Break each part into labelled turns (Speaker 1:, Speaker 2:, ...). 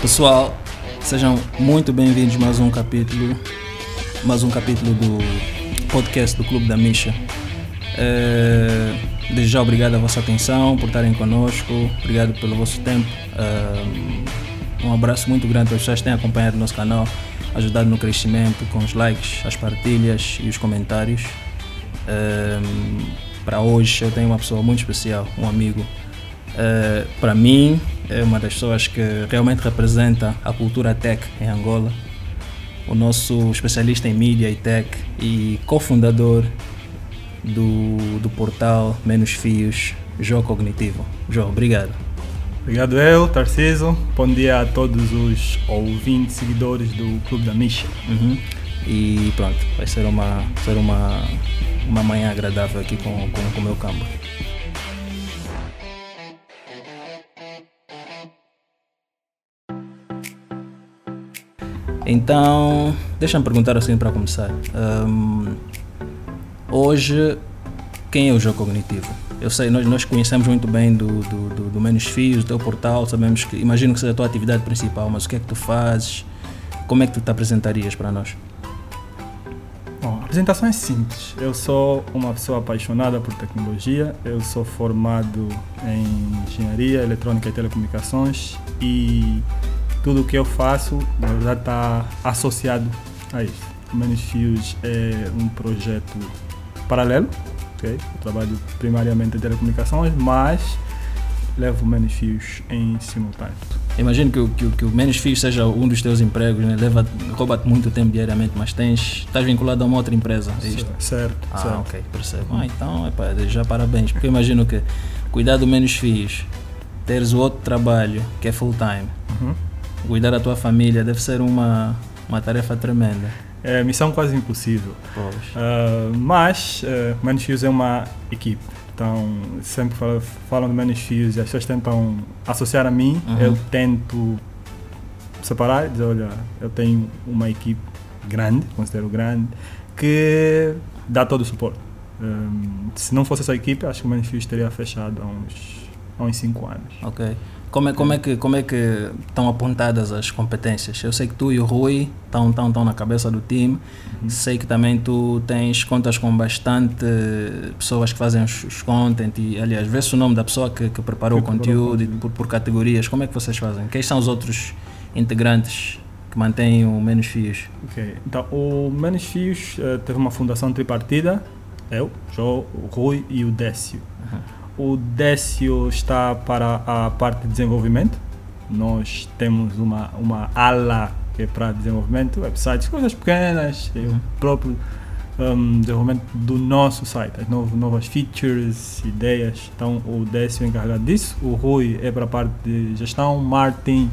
Speaker 1: Pessoal, sejam muito bem-vindos mais um capítulo, mais um capítulo do podcast do Clube da Misha. Uh, desde já obrigado a vossa atenção por estarem connosco, obrigado pelo vosso tempo. Uh, um abraço muito grande para pessoas que têm acompanhado o nosso canal, ajudado no crescimento com os likes, as partilhas e os comentários. Uh, para hoje eu tenho uma pessoa muito especial, um amigo. para mim, é uma das pessoas que realmente representa a cultura tech em Angola. O nosso especialista em mídia e tech e cofundador do, do portal Menos Fios, João Cognitivo. João, obrigado.
Speaker 2: Obrigado eu, Tarciso. Bom dia a todos os ouvintes, seguidores do Clube da Misha.
Speaker 1: Uhum. E pronto, vai ser uma, ser uma, uma manhã agradável aqui com, com, com o meu campo. Então, deixa-me perguntar assim para começar. Um, hoje, quem é o jogo cognitivo? Eu sei, nós, nós conhecemos muito bem do, do, do, do Menos Fios, do teu portal, sabemos que, imagino que seja a tua atividade principal, mas o que é que tu fazes? Como é que tu te apresentarias para nós?
Speaker 2: Bom, a apresentação é simples. Eu sou uma pessoa apaixonada por tecnologia, eu sou formado em engenharia, eletrônica e telecomunicações e tudo o que eu faço, na verdade, está associado a isso. Menos Fios é um projeto paralelo, okay? eu trabalho primariamente em telecomunicações, mas levo Menos Fios em simultâneo.
Speaker 1: Imagino que o, que, que o Menos Fios seja um dos teus empregos, né? Leva, rouba-te muito tempo diariamente, mas tens, estás vinculado a uma outra empresa, é isto?
Speaker 2: Certo,
Speaker 1: ah,
Speaker 2: certo.
Speaker 1: ok, percebo. Ah, então, epa, já parabéns, porque eu imagino que cuidar do Menos Fios, teres o outro trabalho que é full time,
Speaker 2: Uhum.
Speaker 1: Cuidar da tua família deve ser uma, uma tarefa tremenda.
Speaker 2: É missão quase impossível. Uh, mas uh, Menos Fios é uma equipe. Então, sempre falam, falam de Menos Fios e as pessoas tentam associar a mim.
Speaker 1: Uhum.
Speaker 2: Eu tento separar e dizer: olha, eu tenho uma equipe grande, considero grande, que dá todo o suporte. Um, se não fosse essa equipe, acho que o Menos Fios teria fechado há uns, há uns 5 anos.
Speaker 1: Ok. Como é, como, é que, como é que estão apontadas as competências? Eu sei que tu e o Rui estão, estão, estão na cabeça do time. Sei que também tu tens contas com bastante pessoas que fazem os, os content e, aliás, vê-se o nome da pessoa que, que preparou
Speaker 2: Que
Speaker 1: o
Speaker 2: preparou
Speaker 1: conteúdo
Speaker 2: conteúdo.
Speaker 1: por, por categorias. Como é que vocês fazem? Quem são os outros integrantes que mantêm o Menos Fios?
Speaker 2: Ok, então o Menos Fios eh, teve uma fundação tripartida, eu, João, o Rui e o Décio. O Décio está para a parte de desenvolvimento, nós temos uma, uma ala que é para desenvolvimento, websites, coisas pequenas, o
Speaker 1: Uhum.
Speaker 2: próprio um, desenvolvimento do nosso site, as novas, novas features, ideias. Então o Décio é encarregado disso, o Rui é para a parte de gestão, marketing,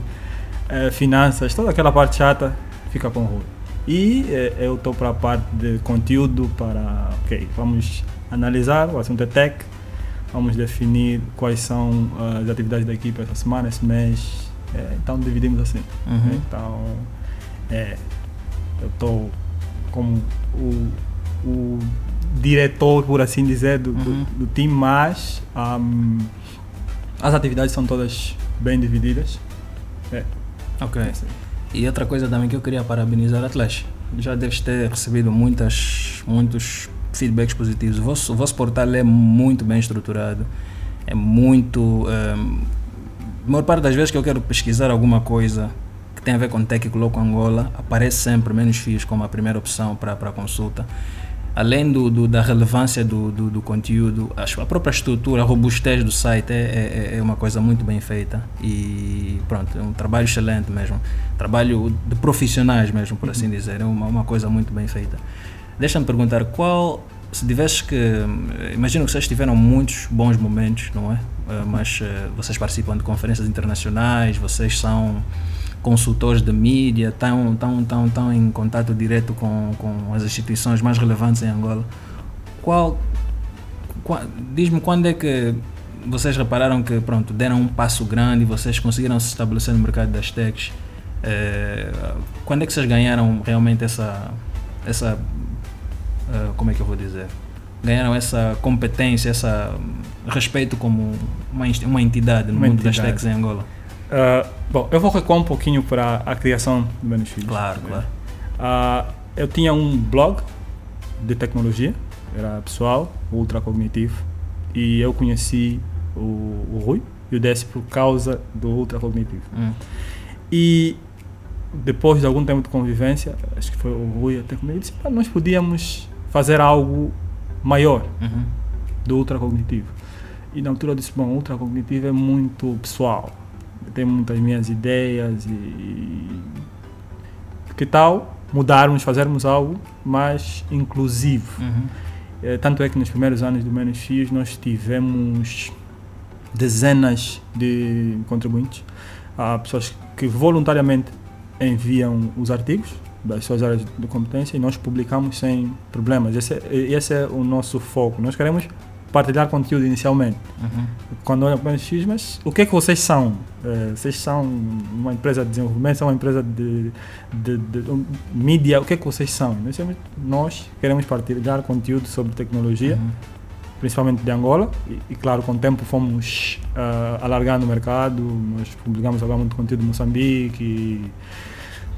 Speaker 2: eh, finanças, toda aquela parte chata fica com o Rui. E eh, eu estou para a parte de conteúdo, para, ok, vamos analisar, o assunto é tech, vamos definir quais são as atividades da equipe essa semana, esse mês, eh, então dividimos assim.
Speaker 1: Uhum.
Speaker 2: Então, é, eu estou como o, o diretor, por assim dizer, do, do-
Speaker 1: Uhum.
Speaker 2: do time, mas ahm, as atividades são todas bem divididas. É,
Speaker 1: Ok.
Speaker 2: é assim.
Speaker 1: E outra coisa também que eu queria parabenizar a Atlas. Já deves ter recebido muitas, muitos feedbacks positivos. O vosso, o vosso portal é muito bem estruturado. É muito. ehm, a maior parte das vezes que eu quero pesquisar alguma coisa que tem a ver com tech coloco Angola, aparece sempre menos fios como a primeira opção para a consulta. Além do, do- da relevância do, do, do conteúdo, acho a própria estrutura, a robustez do site é, é, é uma coisa muito bem feita e pronto, é um trabalho excelente mesmo. Trabalho de profissionais mesmo, por assim dizer. É uma, uma coisa muito bem feita. Deixa-me perguntar, qual, se tivesse que. Imagino que vocês tiveram muitos bons momentos, não é? Eh, Mas eh, vocês participam de conferências internacionais, vocês são consultores de mídia, estão, estão, estão, estão em contato direto com, com as instituições mais relevantes em Angola. Qual, qua- diz-me quando é que vocês repararam que pronto deram um passo grande e vocês conseguiram se estabelecer no mercado das techs? Eh, quando é que vocês ganharam realmente essa essa eh, como é que eu vou dizer ganharam essa competência essa hum, respeito como uma, uma entidade no
Speaker 2: Uma
Speaker 1: mundo das
Speaker 2: entidade.
Speaker 1: techs em Angola
Speaker 2: Uh, bom, eu vou recuar um pouquinho para a criação do meus filhos.
Speaker 1: Claro, claro.
Speaker 2: Uh, eu tinha um blog de tecnologia, era pessoal, ultra cognitivo, e eu conheci o, o Rui e o Décio por causa do ultra cognitivo.
Speaker 1: Hum.
Speaker 2: E depois de algum tempo de convivência, acho que foi o Rui até comigo, disse: "Pá, nós podíamos fazer algo maior
Speaker 1: Uhum.
Speaker 2: do ultracognitivo. E na altura eu disse, bom, o ultracognitivo é muito pessoal. Tem muitas minhas ideias e que tal mudarmos, fazermos algo mais inclusivo?
Speaker 1: Uhum.
Speaker 2: Eh, Tanto é que nos primeiros anos do Menos Fios nós tivemos dezenas de contribuintes. Há pessoas que voluntariamente enviam os artigos das suas áreas de competência e nós publicamos sem problemas. Esse é, esse é o nosso foco. Nós queremos partilhar conteúdo inicialmente.
Speaker 1: Uhum.
Speaker 2: Quando olham para X, mas o que é que vocês são? Eh, vocês são uma empresa de desenvolvimento, são uma empresa de, de, de, um, mídia, o que é que vocês são? Nós, nós queremos partilhar conteúdo sobre tecnologia,
Speaker 1: Uhum.
Speaker 2: principalmente de Angola, e, e, claro, com o tempo fomos ah, alargando o mercado, nós publicamos agora muito conteúdo de Moçambique, e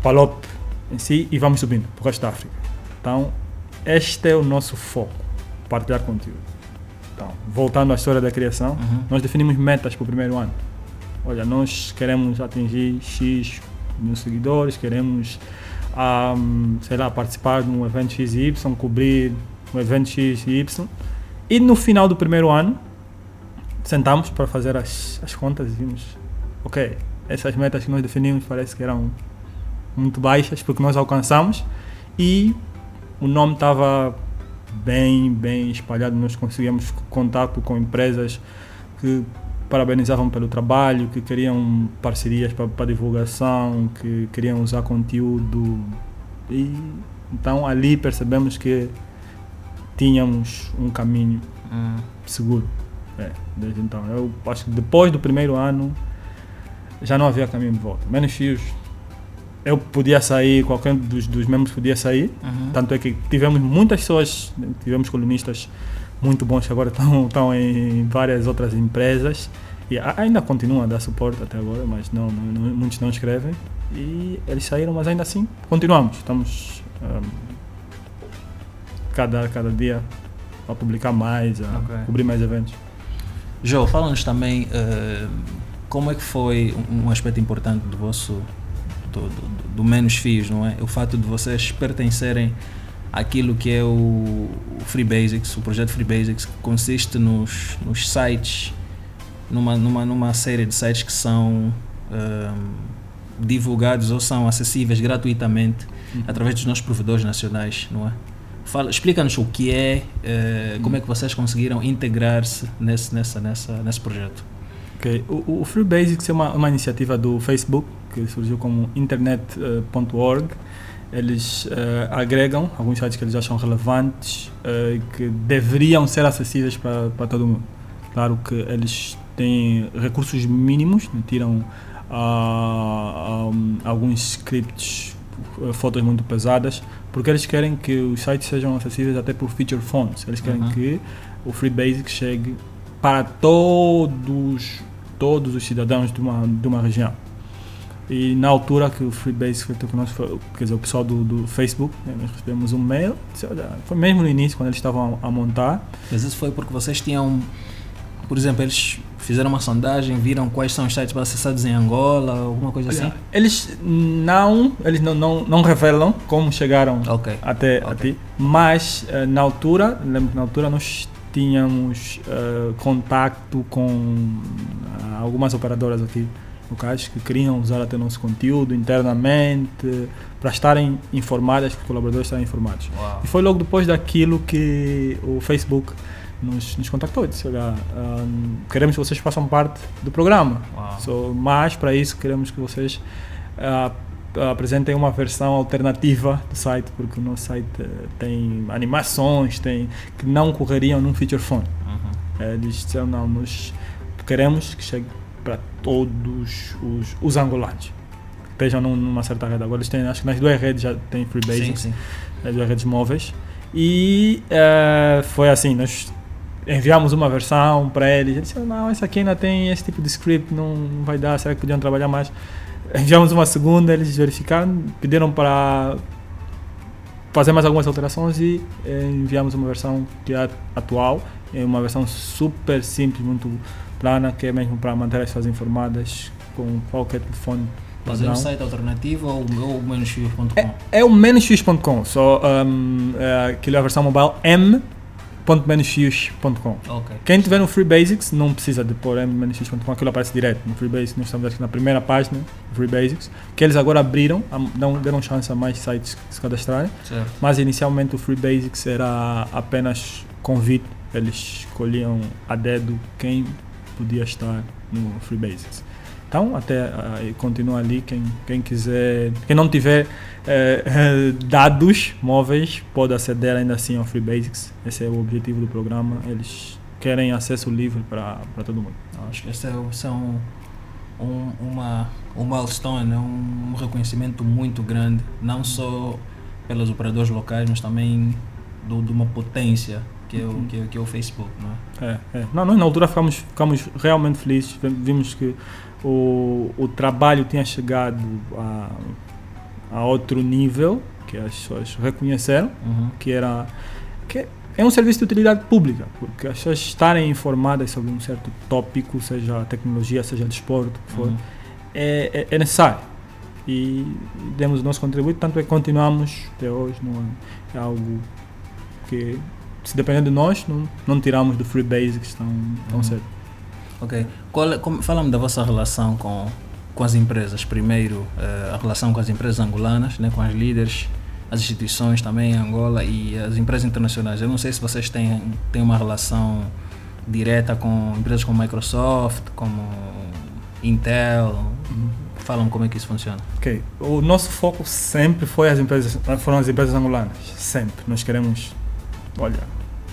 Speaker 2: Palop em si, e vamos subindo para o resto da África. Então, este é o nosso foco, partilhar conteúdo. Então, voltando à história da criação,
Speaker 1: Uhum.
Speaker 2: nós definimos metas para o primeiro ano. Olha, nós queremos atingir X mil seguidores, queremos, ah, sei lá, participar de um evento X Y, cobrir um evento X e Y. E no final do primeiro ano, sentamos para fazer as, as contas e vimos, ok, essas metas que nós definimos parece que eram muito baixas, porque nós alcançamos e o nome estava bem, bem espalhado. Nós conseguíamos contato com empresas que parabenizavam pelo trabalho, que queriam parcerias para, divulgação, que queriam usar conteúdo. E então ali percebemos que tínhamos um caminho
Speaker 1: Hum.
Speaker 2: seguro. É, desde então. Eu acho que depois do primeiro ano já não havia caminho de volta. Menos fios. Eu podia sair, qualquer um dos, dos membros podia sair.
Speaker 1: Uhum.
Speaker 2: Tanto é que tivemos muitas pessoas, tivemos colunistas muito bons que agora estão, estão em várias outras empresas e ainda continuam a dar suporte até agora, mas não, não- não- muitos não escrevem. E eles saíram, mas ainda assim continuamos. Estamos ahm, cada, cada dia a publicar mais, a
Speaker 1: Ok.
Speaker 2: cobrir mais eventos.
Speaker 1: João, fala-nos também eh, como é que foi um um aspecto importante do vosso do, do, do menos fios, não é? O fato de vocês pertencerem àquilo que é o, Free Basics, o projeto Free Basics, que consiste nos, nos sites, numa, numa, numa série de sites que são eh, divulgados ou são acessíveis gratuitamente através dos nossos provedores nacionais, não é? Fala, explica-nos o que é, eh, como é que vocês conseguiram integrar-se nesse, nessa, nessa, nesse projeto.
Speaker 2: Ok, O, o Free Basics é uma, uma iniciativa do Facebook que surgiu como internet.org. Eles eh, agregam alguns sites que eles acham relevantes eh, e que deveriam ser acessíveis para para todo mundo. Claro que eles têm recursos mínimos, né, tiram ah, um, alguns scripts, eh, fotos muito pesadas, porque eles querem que os sites sejam acessíveis até por feature phones. Eles querem
Speaker 1: Uhum.
Speaker 2: que o Free Basics chegue para todos todos os cidadãos de uma, de uma região. E na altura que o Free Basics foi feito conosco, foi, quer dizer, o pessoal do, do Facebook, né, nós recebemos um mail, foi mesmo no início, quando eles estavam a, a montar,
Speaker 1: Mas isso foi porque vocês tinham, por exemplo, eles fizeram uma sondagem, viram quais são os sites acessados em Angola, alguma coisa assim?
Speaker 2: Eles não, eles não, não, não revelam como chegaram
Speaker 1: Ok.
Speaker 2: até
Speaker 1: Ok.
Speaker 2: a ti, mas eh, na altura, lembro que na altura nós tínhamos eh, contato com ah, algumas operadoras aqui locais que queriam usar até nosso conteúdo internamente para estarem informadas, que os colaboradores estarem informados.
Speaker 1: Uau.
Speaker 2: E foi logo depois daquilo que o Facebook nos, nos contactou e disse, olha, ah, queremos que vocês façam parte do programa. So, mas para isso queremos que vocês ah, apresentem uma versão alternativa do site, porque o nosso site eh, tem animações, tem que não correriam num feature phone.
Speaker 1: Uhum.
Speaker 2: Eh, Eles disseram, não, nós queremos que chegue para todos os, os angolanos. Que estejam num- numa certa rede. Agora eles têm, acho que nas duas redes já tem Free
Speaker 1: Sim, sim.
Speaker 2: as duas redes móveis. E eh, foi assim, nós enviamos uma versão para eles. Eles disseram, não, essa aqui ainda tem esse tipo de script, não, não vai dar, será que podiam trabalhar mais? Enviamos uma segunda, eles verificaram, pediram para fazer mais algumas alterações e eh, enviamos uma versão que é atual, é uma versão super simples, muito plana, que é mesmo para manter as pessoas informadas com qualquer telefone.
Speaker 1: Mas é um site alternativo ou, ou menosfios.com?
Speaker 2: É, é o menosfios.com, só um, é, aquilo é a versão mobile m.menosfios.com.
Speaker 1: Ok.
Speaker 2: Quem tiver no Free Basics não precisa de pôr m.menosfios.com, aquilo aparece direto no Free Basics. Nós estamos aqui na primeira página Free Basics, que eles agora abriram, am- dão, deram chance a mais sites se cadastrarem,
Speaker 1: Certo.
Speaker 2: mas inicialmente o Free Basics era apenas convite, eles escolhiam a dedo quem podia estar no Free Basics. Então, até e continua ali, quem, quem quiser, quem não tiver eh, dados móveis pode aceder ainda assim ao Free Basics. Esse é o objetivo do programa. Eles querem acesso livre para todo mundo.
Speaker 1: Acho que esse é, o- esse é um, um, uma, um milestone, é um reconhecimento muito grande, não só pelos operadores locais, mas também do, de uma potência que é o, que é, que é o Facebook. Não é?
Speaker 2: É, é. Não, nós na altura ficamos, ficamos realmente felizes. Vim- Vimos que o, o trabalho tinha chegado a, a outro nível, que as pessoas reconheceram,
Speaker 1: Uhum.
Speaker 2: que era que é um serviço de utilidade pública, porque as pessoas estarem informadas sobre um certo tópico, seja tecnologia, seja desporto, o que for,
Speaker 1: Uhum.
Speaker 2: é, é, é necessário. E demos o nosso contributo, tanto é que continuamos até hoje. Não é, é algo que, se depender de nós, não, não tiramos do Free Basics tão, tão
Speaker 1: Uhum.
Speaker 2: cedo.
Speaker 1: Ok. Qual é- como- Fala-me da vossa relação com, com as empresas. Primeiro, eh, a relação com as empresas angolanas, né, com as líderes, as instituições também em Angola e as empresas internacionais. Eu não sei se vocês têm, têm uma relação direta com empresas como Microsoft, como Intel. Falam como é que isso funciona.
Speaker 2: Ok, o nosso foco sempre foi as empresas, foram as empresas angolanas, sempre. Nós queremos, olha,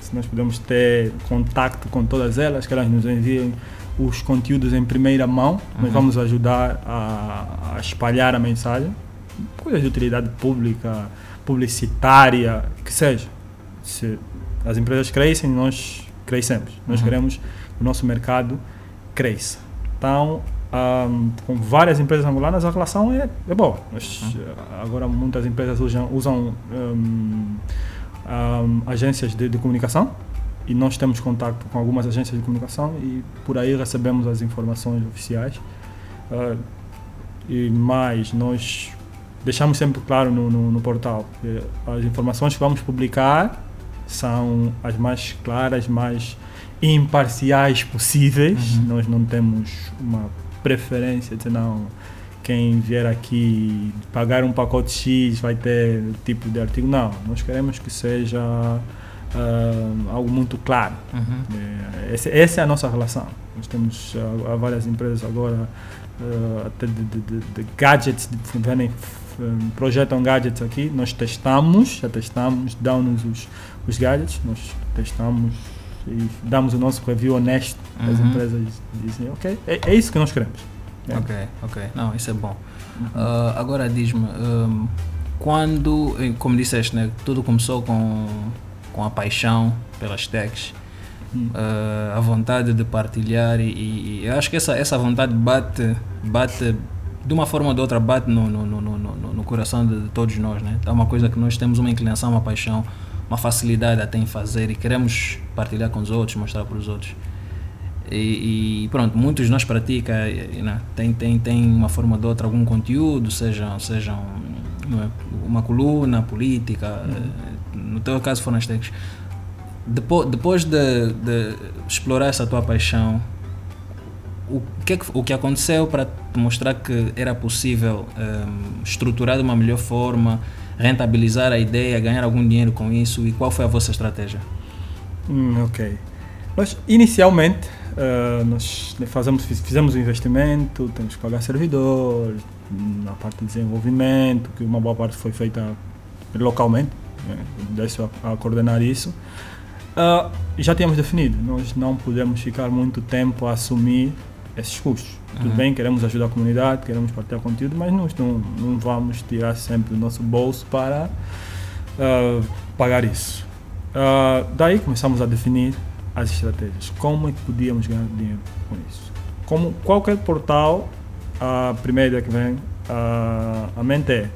Speaker 2: se nós podemos ter contacto com todas elas, que elas nos enviem os conteúdos em primeira mão, nós
Speaker 1: Uhum.
Speaker 2: vamos ajudar a, a espalhar a mensagem, coisas de utilidade pública, publicitária, que seja. Se as empresas crescem, nós crescemos. Nós
Speaker 1: Uhum.
Speaker 2: queremos que o nosso mercado cresça. Então, ahm, com várias empresas angolanas a relação é, é boa. Nós,
Speaker 1: Uhum.
Speaker 2: eh, Agora muitas empresas usam, usam ahm, ahm, agências de, de comunicação e nós temos contato com algumas agências de comunicação e por aí recebemos as informações oficiais. Ah, e mais, nós deixamos sempre claro no, no, no portal que as informações que vamos publicar são as mais claras, mais imparciais possíveis.
Speaker 1: Uhum.
Speaker 2: Nós não temos uma preferência de não quem vier aqui pagar um pacote X vai ter tipo de artigo. Não, nós queremos que seja ah, algo muito claro. É, essa, essa é a nossa relação. Nós temos há várias empresas agora, ah, até de, de- de- de gadgets, de, vendem, f- projetam gadgets aqui. Nós testamos, já testamos, dão-nos os, os gadgets, nós testamos e damos o nosso review honesto. As
Speaker 1: Uhum.
Speaker 2: empresas dizem, ok, é, é isso que nós queremos. É.
Speaker 1: Ok, ok. Não, isso é bom. Ah, agora diz-me, hum, quando, eh, como disseste, né, tudo começou com, com a paixão pelas techs,
Speaker 2: Hum.
Speaker 1: ah, a vontade de partilhar e, e- eu acho que essa, essa vontade bate, bate de uma forma ou de outra, bate no, no, no, no, no- no coração de, de todos nós. Né? É uma coisa que nós temos uma inclinação, uma paixão, uma facilidade até em fazer e queremos partilhar com os outros, mostrar para os outros. E, e pronto, muitos de nós praticam, e, né, tem, tem, tem uma forma ou outra algum conteúdo, seja, seja um- não é, uma coluna política, eh, no teu caso foram as techs. Depois, depois de, de explorar essa tua paixão, o que, é que, o que aconteceu para te mostrar que era possível ehm, estruturar de uma melhor forma, rentabilizar a ideia, ganhar algum dinheiro com isso e qual foi a vossa estratégia?
Speaker 2: Hum, ok. Nós, inicialmente, eh, nós fazemos, fiz- fizemos o investimento, temos que pagar servidor, na parte de desenvolvimento, que uma boa parte foi feita localmente, né, deixo a, a coordenar isso. Ah, já tínhamos definido, nós não podemos ficar muito tempo a assumir esses custos. Tudo
Speaker 1: Uhum.
Speaker 2: bem, queremos ajudar a comunidade, queremos partilhar conteúdo, mas nós não, não vamos tirar sempre do nosso bolso para ah, pagar isso. Daí começamos a definir as estratégias. Como é que podíamos ganhar dinheiro com isso? Como qualquer portal, a primeira ideia que vem a, a mente é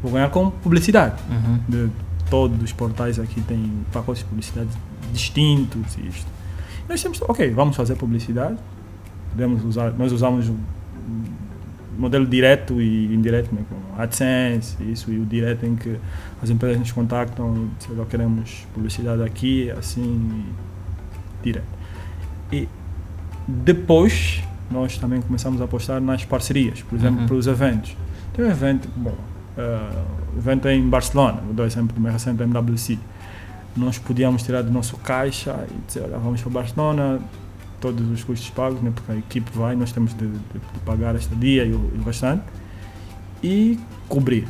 Speaker 2: vou ganhar com publicidade.
Speaker 1: Uhum.
Speaker 2: De todos os portais aqui têm pacotes de publicidade distintos e isto. Nós temos, ok, vamos fazer publicidade. Podemos usar, nós usamos o modelo direto e indireto, né, com AdSense, isso, e o direto em que as empresas nos contactam, se queremos publicidade aqui, assim, direto. E depois nós também começamos a apostar nas parcerias, por exemplo,
Speaker 1: Uhum.
Speaker 2: para os eventos. Tem um evento, bom, uh, o evento é em Barcelona, vou dar exemplo do mais recente MWC. Nós podíamos tirar do nosso caixa e dizer, olha, vamos para Barcelona, todos os custos pagos, né, porque a equipe vai, nós temos de, de- de pagar esta dia e o, e o restante, e cobrir.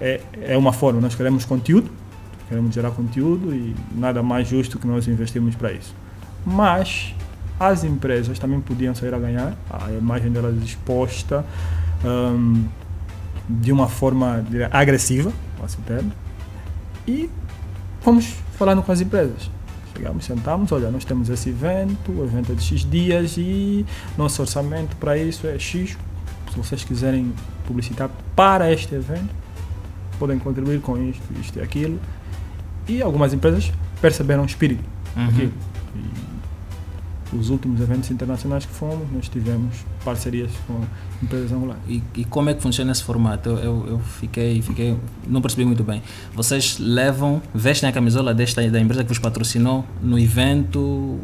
Speaker 2: É, é uma forma, nós queremos conteúdo, queremos gerar conteúdo e nada mais justo que nós investirmos para isso. Mas as empresas também podiam sair a ganhar, a imagem delas exposta hum, de uma forma agressiva, passo o termo, e fomos falando com as empresas. Chegamos, sentamos, olha, nós temos esse evento, o evento é de X dias e nosso orçamento para isso é X. Se vocês quiserem publicitar para este evento, podem contribuir com isto, isto e aquilo. E algumas empresas perceberam o espírito
Speaker 1: Uhum.
Speaker 2: E os últimos eventos internacionais que fomos, nós tivemos parcerias com empresas angolanas.
Speaker 1: E, e como é que funciona esse formato? Eu, eu, eu fiquei, fiquei, não percebi muito bem. Vocês levam, vestem a camisola desta da empresa que vos patrocinou no evento?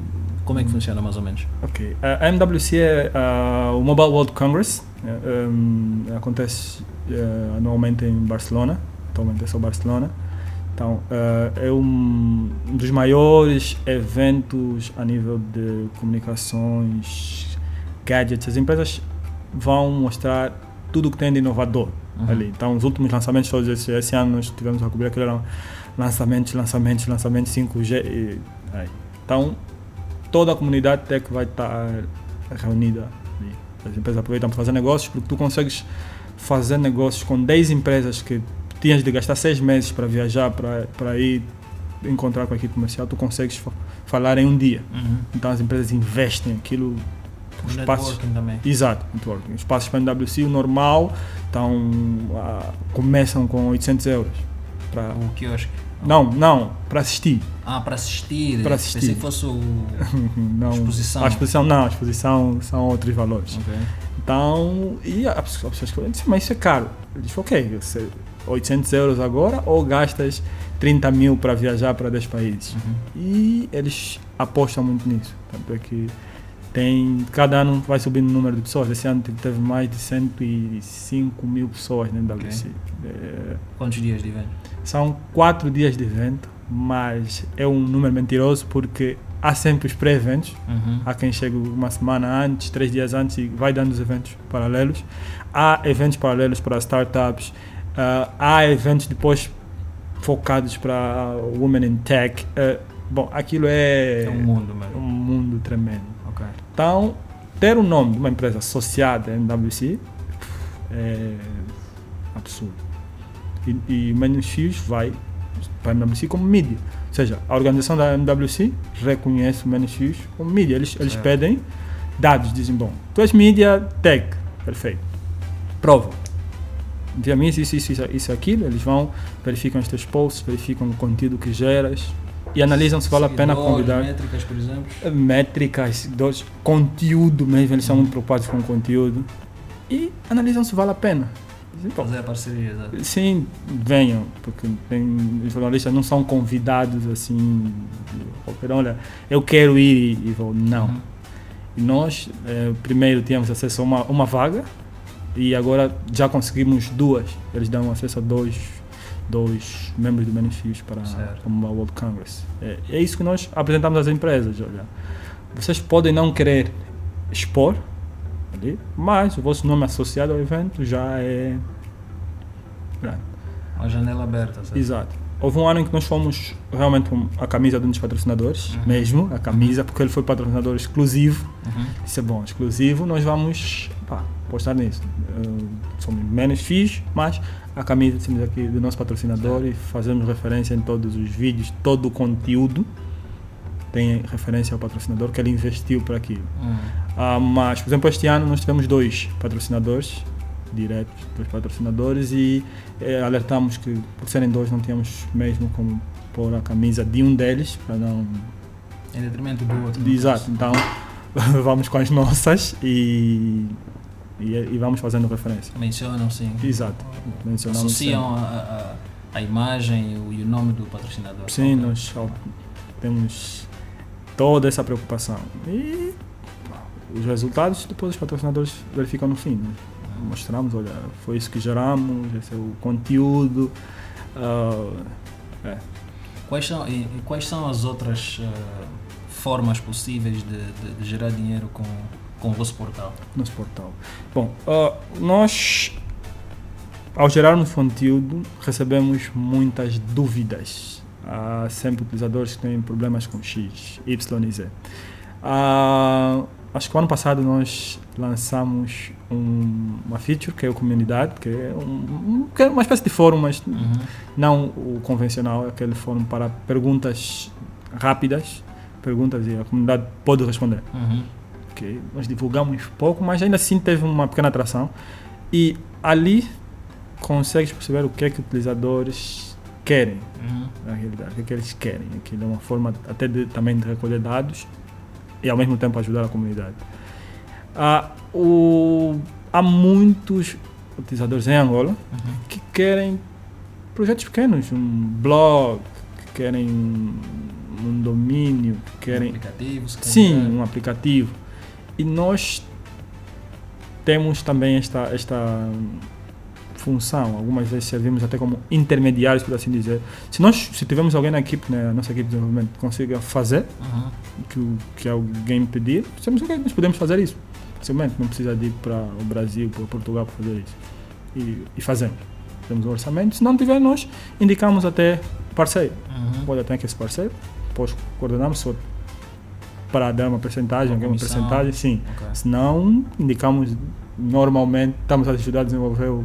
Speaker 1: Como é que funciona mais ou menos?
Speaker 2: Ok. A MWC é ah, o Mobile World Congress. eh, um, acontece eh, anualmente em Barcelona. Atualmente é só Barcelona. Então, eh, é um dos maiores eventos a nível de comunicações, gadgets. As empresas vão mostrar tudo o que tem de inovador
Speaker 1: Uhum.
Speaker 2: ali. Então, os últimos lançamentos todos esse, esse ano nós tivemos a cobrir aquilo eram lançamentos, lançamentos, lançamentos 5G. E, aí. Então, toda a comunidade tech vai estar reunida ali. As empresas aproveitam para fazer negócios, porque tu consegues fazer negócios com 10 empresas que tinhas de gastar 6 meses para viajar, para, ir encontrar com a equipe comercial, tu consegues fa- falar em um dia.
Speaker 1: Uhum.
Speaker 2: Então as empresas investem aquilo. Os passos,
Speaker 1: também.
Speaker 2: exato, networking. Os passos para NWC, o normal, então, ah, começam com 800 euros. Pra,
Speaker 1: O quiosque.
Speaker 2: não, não, para assistir.
Speaker 1: Ah, para assistir.
Speaker 2: Para assistir.
Speaker 1: Pensei que fosse o.
Speaker 2: não,
Speaker 1: Exposição.
Speaker 2: A exposição não, a exposição são outros valores.
Speaker 1: Ok.
Speaker 2: Então, e as pessoas as pessoas que disse, mas isso é caro. Eu disse, ok, 800 euros agora ou gastas 30 mil para viajar para 10 países?
Speaker 1: Uhum.
Speaker 2: E eles apostam muito nisso. Tanto é que tem, cada ano vai subindo o número de pessoas. Esse ano teve mais de 105 mil pessoas né, da
Speaker 1: Ok.
Speaker 2: WC. É,
Speaker 1: Quantos dias de evento?
Speaker 2: são quatro dias de evento, mas é um número mentiroso porque há sempre os pré-eventos.
Speaker 1: Uhum.
Speaker 2: Há quem chega uma semana antes, três dias antes e vai dando os eventos paralelos. Há eventos paralelos para startups. Ah, há eventos depois focados para Women in Tech. ah, bom, aquilo é,
Speaker 1: É um mundo
Speaker 2: um
Speaker 1: mesmo.
Speaker 2: mundo tremendo.
Speaker 1: Ok.
Speaker 2: Então, ter o nome de uma empresa associada à MWC é absurdo. E, e o Menos X vai para a MWC como mídia. Ou seja, a organização da MWC reconhece o Menos X como mídia. Eles, eles pedem dados, dizem, bom, tu és mídia tech, perfeito. Prova. Envia-me isso, isso, isso, isso, aquilo. Eles vão, verificam os teus posts, verificam o conteúdo que geras e analisam se vale a pena convidar
Speaker 1: métricas, por exemplo.
Speaker 2: métricas, dos, conteúdo mesmo, eles são muito preocupados com o conteúdo e analisam se vale a pena. "Pô,
Speaker 1: Fazer a parceria, exato.
Speaker 2: Sim, venham, porque tem, os jornalistas não são convidados assim, olha, eu quero ir e, e vou, não.
Speaker 1: Uhum.
Speaker 2: E nós, eh, primeiro tínhamos acesso a uma, uma vaga e agora já conseguimos duas. Eles dão acesso a dois, dois membros do Benefícios para
Speaker 1: Certo.
Speaker 2: o World Congress. É, é isso que nós apresentamos às empresas. Olha, vocês podem não querer expor, ali, mas o vosso nome associado ao evento já é grande.
Speaker 1: Uma janela aberta, certo?
Speaker 2: Exato. Houve um ano em que nós fomos realmente a camisa de um dos patrocinadores,
Speaker 1: Uhum.
Speaker 2: mesmo, a camisa, porque ele foi patrocinador exclusivo.
Speaker 1: Uhum.
Speaker 2: Isso é bom, exclusivo, nós vamos postar nisso. Uh, somos menos FIIs, mas a camisa temos aqui do nosso patrocinador e fazemos referência em todos os vídeos, todo o conteúdo tem referência ao patrocinador que ele investiu para aquilo.
Speaker 1: Hum.
Speaker 2: Ah, mas, por exemplo, este ano nós tivemos dois patrocinadores diretos, dois patrocinadores e eh, alertamos que por serem dois não tínhamos mesmo como pôr a camisa de um deles para não
Speaker 1: Em detrimento do outro.
Speaker 2: Exato, então vamos com as nossas e, e, e vamos fazendo referência.
Speaker 1: Mencionam sim.
Speaker 2: Exato, mencionamos
Speaker 1: Associam a, a, a imagem e o, nome do patrocinador.
Speaker 2: Sim,
Speaker 1: Ok.
Speaker 2: nós temos toda essa preocupação. E os resultados depois os patrocinadores verificam no fim. né? Mostramos, olha, foi isso que geramos, esse é o conteúdo. ah,
Speaker 1: Quais são, e, quais são as outras eh, formas possíveis de, de- de gerar dinheiro com, com o vosso portal?
Speaker 2: nosso portal. Bom, ah, nós, ao gerarmos conteúdo, recebemos muitas dúvidas. Há sempre utilizadores que têm problemas com X, Y e Z. Ah, acho que o ano passado nós lançamos um- uma feature que é o Comunidade, que é, um- que é uma espécie de fórum, mas
Speaker 1: Uhum.
Speaker 2: não o convencional, aquele fórum para perguntas rápidas, perguntas e a comunidade pode responder.
Speaker 1: Uhum.
Speaker 2: Ok, Nós divulgamos pouco, mas ainda assim teve uma pequena atração. E ali consegues perceber o que é que utilizadores querem,
Speaker 1: Uhum.
Speaker 2: na realidade, o que é que eles querem. Aquilo é uma forma até de, também de recolher dados e ao mesmo tempo ajudar a comunidade. Ah, o- há muitos utilizadores em Angola
Speaker 1: Uhum.
Speaker 2: que querem projetos pequenos, um blog, que querem um domínio, que querem
Speaker 1: Aplicativos. se
Speaker 2: Sim, um aplicativo. E nós temos também esta, esta função. Algumas vezes servimos até como intermediários, por assim dizer. Se nós se tivermos alguém na equipe, na nossa equipe de desenvolvimento, que consiga fazer
Speaker 1: Uhum.
Speaker 2: o que, o que alguém pedir, dizemos, ok, nós podemos fazer isso. Facilmente, não precisa de ir para o Brasil, para Portugal para fazer isso. E, e fazemos. Temos o orçamento. Se não tiver, nós indicamos até parceiro
Speaker 1: Uhum.
Speaker 2: pode até que esse parceiro, depois coordenamos para dar uma percentagem,
Speaker 1: Uma
Speaker 2: alguma
Speaker 1: comissão.
Speaker 2: percentagem, sim.
Speaker 1: Ok.
Speaker 2: Se não, indicamos normalmente, estamos a ajudar a desenvolver o,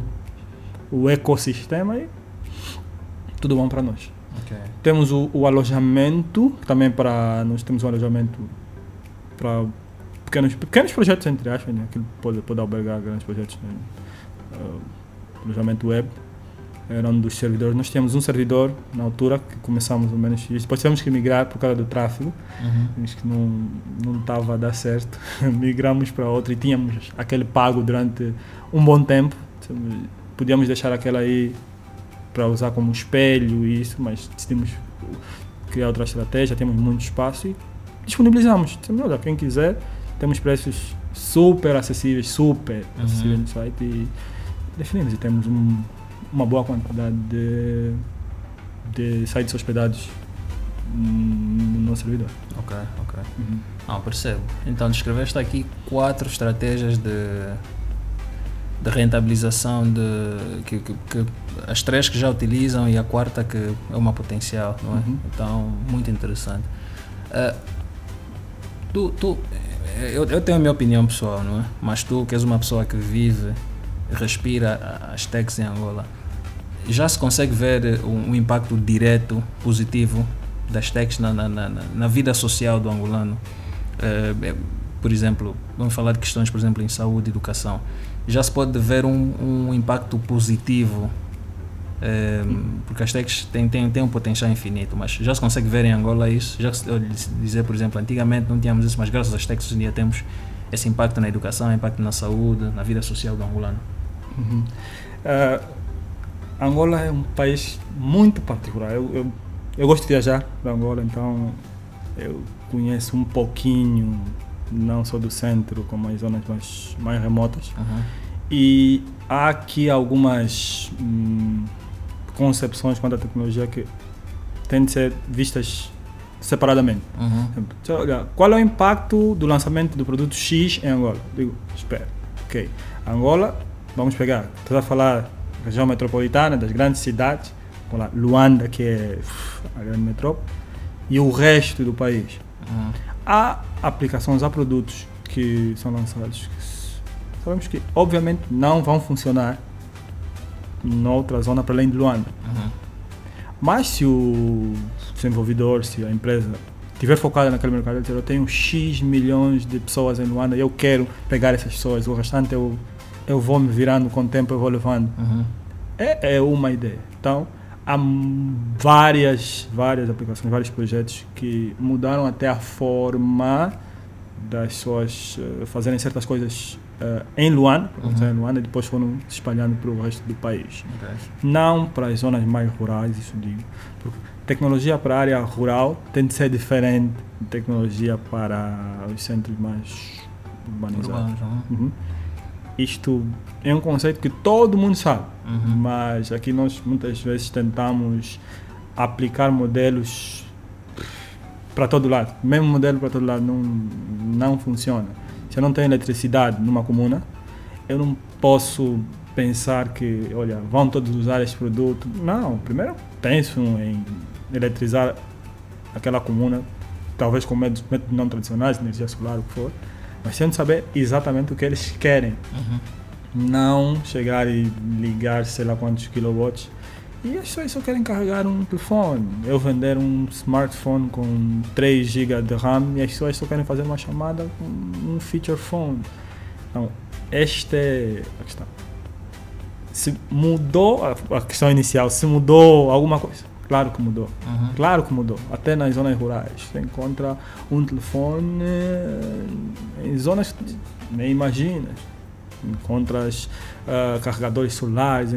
Speaker 2: o ecossistema e tudo bom para nós.
Speaker 1: Ok.
Speaker 2: Temos o, o alojamento, também para nós temos um alojamento para pequenos, pequenos projetos, entre aspas, né? que pode, pode albergar grandes projetos. Né? Ah, alojamento web era um dos servidores. Nós tínhamos um servidor na altura que começamos ou menos isso. Depois tivemos que migrar por causa do tráfego.
Speaker 1: Uhum.
Speaker 2: Que não não estava a dar certo. Migramos para outro e tínhamos aquele pago durante um bom tempo. Podíamos deixar aquela aí para usar como espelho e isso, mas decidimos criar outra estratégia, temos muito espaço e disponibilizamos. Dissemos, olha, quem quiser, temos preços super acessíveis, super
Speaker 1: Uhum.
Speaker 2: acessíveis no site e definimos e temos um- uma boa quantidade de, de sites hospedados no nosso servidor.
Speaker 1: Ok, ok. Não, percebo. Então, descreveste aqui quatro estratégias de, de rentabilização de que, que- que- as três que já utilizam e a quarta que é uma potencial, não é?
Speaker 2: Uhum.
Speaker 1: Então, muito interessante. Ah, tu, tu, eu, eu tenho a minha opinião pessoal, não é? Mas tu, que és uma pessoa que vive, respira as techs em Angola, já se consegue ver eh, um, um impacto direto, positivo das techs na, na, na, na- vida social do angolano? Eh, por exemplo, vamos falar de questões, por exemplo, em saúde educação. Já se pode ver um, um impacto positivo, porque as techs têm, têm, têm um potencial infinito, mas já se consegue ver em Angola isso. Já se dizer, por exemplo, antigamente não tínhamos isso, mas graças às techs hoje em dia temos esse impacto na educação, impacto na saúde, na vida social do angolano.
Speaker 2: Uhum. Ah, Angola é um país muito particular. Eu, eu, eu gosto de viajar para Angola, então eu conheço um pouquinho, não só do centro, como as zonas mais, mais remotas.
Speaker 1: Uhum.
Speaker 2: E há aqui algumas hum, concepções quanto à tecnologia que têm de ser vistas separadamente.
Speaker 1: Uhum.
Speaker 2: Olha, qual é o impacto do lançamento do produto X em Angola? Digo, espera, ok. Angola, vamos pegar, estás a falar região metropolitana, das grandes cidades, com lá, Luanda, que é a grande metrópole, e o resto do país.
Speaker 1: Uhum.
Speaker 2: Há aplicações, há produtos que são lançados que sabemos que, obviamente, não vão funcionar noutra zona para além de Luanda.
Speaker 1: Uhum.
Speaker 2: Mas se o desenvolvedor, se a empresa estiver focada naquele mercado, eu tenho X milhões de pessoas em Luanda e eu quero pegar essas pessoas, o restante eu, eu vou me virando com o tempo, eu vou levando.
Speaker 1: Uhum.
Speaker 2: É, é uma ideia. Então, há várias, várias aplicações, vários projetos que mudaram até a forma das pessoas eh, fazerem certas coisas eh, em Luanda,
Speaker 1: Uhum.
Speaker 2: em Luanda, e depois foram se espalhando para o resto do país. Não para as zonas mais rurais, isso digo. Porque tecnologia para a área rural tem de ser diferente de tecnologia para os centros mais urbanizados.
Speaker 1: Urbanos,
Speaker 2: uhum. Isto é um conceito que todo mundo sabe,
Speaker 1: Uhum.
Speaker 2: mas aqui nós muitas vezes tentamos aplicar modelos para todo lado. O mesmo modelo para todo lado não, não funciona. Se eu não tenho eletricidade numa comuna, eu não posso pensar que, olha, vão todos usar este produto. Não, primeiro penso em eletrizar aquela comuna, talvez com métodos métodos não tradicionais, energia solar, o que for, mas tendo saber exatamente o que eles querem
Speaker 1: Uhum.
Speaker 2: não chegar e ligar sei lá quantos kilowatts e as pessoas só querem carregar um telefone. Eu vender um smartphone com 3 GB de RAM e as pessoas só querem fazer uma chamada com um feature phone. Então, esta é a questão. Se mudou a, a questão inicial, se mudou alguma coisa, claro que mudou.
Speaker 1: Uhum.
Speaker 2: Claro que mudou. Até nas zonas rurais. Você encontra um telefone eh, em zonas que nem imaginas. Encontras ah, carregadores solares,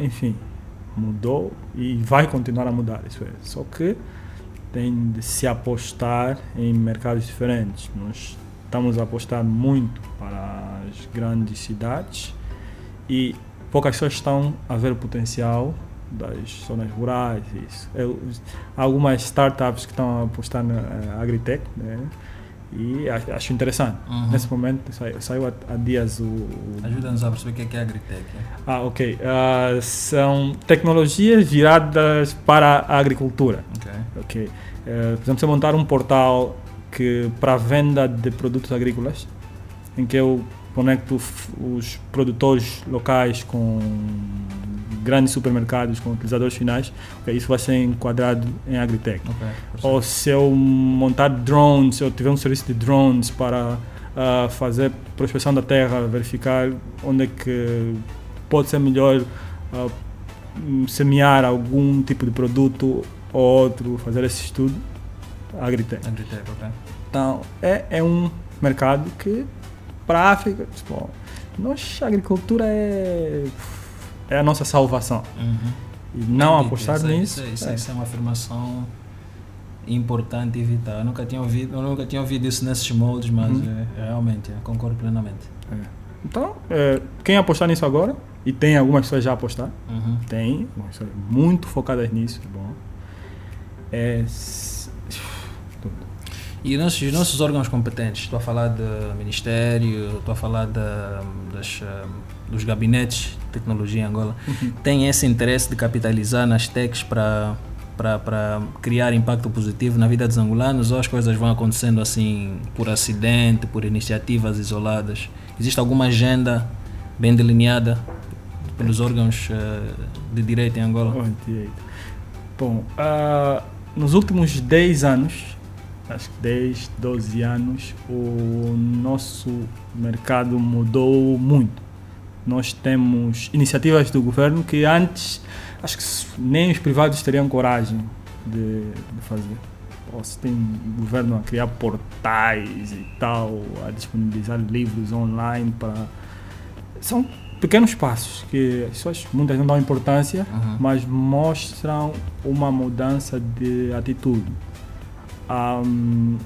Speaker 2: enfim. Mudou e vai continuar a mudar. Isso é. Só que tem de se apostar em mercados diferentes. Nós estamos a apostar muito para as grandes cidades e poucas pessoas estão a ver o potencial das zonas rurais. Isso. Eu, há algumas startups que estão a apostar na eh, agritech né? e a- acho interessante.
Speaker 1: Uhum.
Speaker 2: Nesse momento saiu, saiu há, dias o, o
Speaker 1: Ajuda-nos a perceber o que é, que é agritech.
Speaker 2: ah, ok. Ah, são tecnologias viradas para a agricultura.
Speaker 1: Ok.
Speaker 2: Ok. Eh, por exemplo, você montar um portal que para a venda de produtos agrícolas, em que eu conecto os produtores locais com grandes supermercados, com utilizadores finais, ok, isso vai ser enquadrado em agritech.
Speaker 1: Ok.
Speaker 2: Ou se eu montar drones, se eu tiver um serviço de drones para ah, fazer prospecção da terra, verificar onde é que pode ser melhor hum, semear algum tipo de produto ou outro, fazer esse estudo, agritech.
Speaker 1: Agritech, ok.
Speaker 2: Então, é, é um mercado que, para a África, bom, nós, a agricultura é, é a nossa salvação.
Speaker 1: Uhum.
Speaker 2: E não apostar
Speaker 1: isso é-
Speaker 2: nisso.
Speaker 1: Isso, é- isso, é-
Speaker 2: é.
Speaker 1: é uma afirmação importante e vital. Eu nunca tinha ouvido, nunca tinha ouvido isso nesses moldes, mas
Speaker 2: Uhum.
Speaker 1: é, realmente, eu concordo plenamente.
Speaker 2: Então, é, quem apostar nisso agora, e tem algumas pessoas já a apostar,
Speaker 1: Uhum.
Speaker 2: tem, pessoas muito focadas nisso, é bom. É.
Speaker 1: E os nossos, os nossos órgãos competentes, estou a falar do Ministério, estou a falar da, das, dos gabinetes de tecnologia em Angola, têm esse interesse de capitalizar nas techs para para criar impacto positivo na vida dos angolanos ou as coisas vão acontecendo assim por acidente, por iniciativas isoladas? Existe alguma agenda bem delineada pelos órgãos ah, de direito em Angola?
Speaker 2: Bom, ah, nos últimos 10 anos, acho que 10, 12 anos, o nosso mercado mudou muito. Nós temos iniciativas do governo que antes, acho que nem os privados teriam coragem de, de fazer. Ou se tem o governo a criar portais e tal, a disponibilizar livros online para. São pequenos passos que as pessoas muitas não dão importância,
Speaker 1: Uhum.
Speaker 2: mas mostram uma mudança de atitude. Há, hum,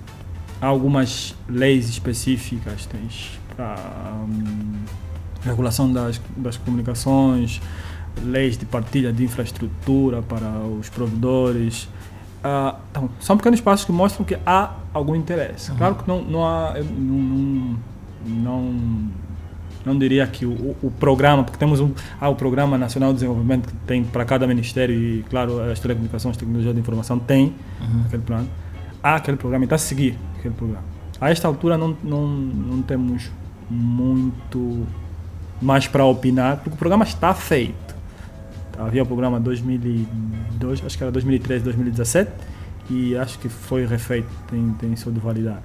Speaker 2: há algumas leis específicas, tens hum, regulação das, das comunicações, leis de partilha de infraestrutura para os provedores. Ah, então, são pequenos passos que mostram que há algum interesse.
Speaker 1: Uhum.
Speaker 2: Claro que não, não há. Não, não, não diria que o, o programa, porque temos um, há o Programa Nacional de Desenvolvimento que tem para cada ministério e, claro, as telecomunicações, tecnologia de informação tem
Speaker 1: Uhum.
Speaker 2: aquele plano. Há aquele programa e está a seguir aquele programa. A esta altura não, não, não temos muito mais para opinar, porque o programa está feito. Havia o programa 2002, acho que era 2013, 2017, e acho que foi refeito, tem, tem só de validar.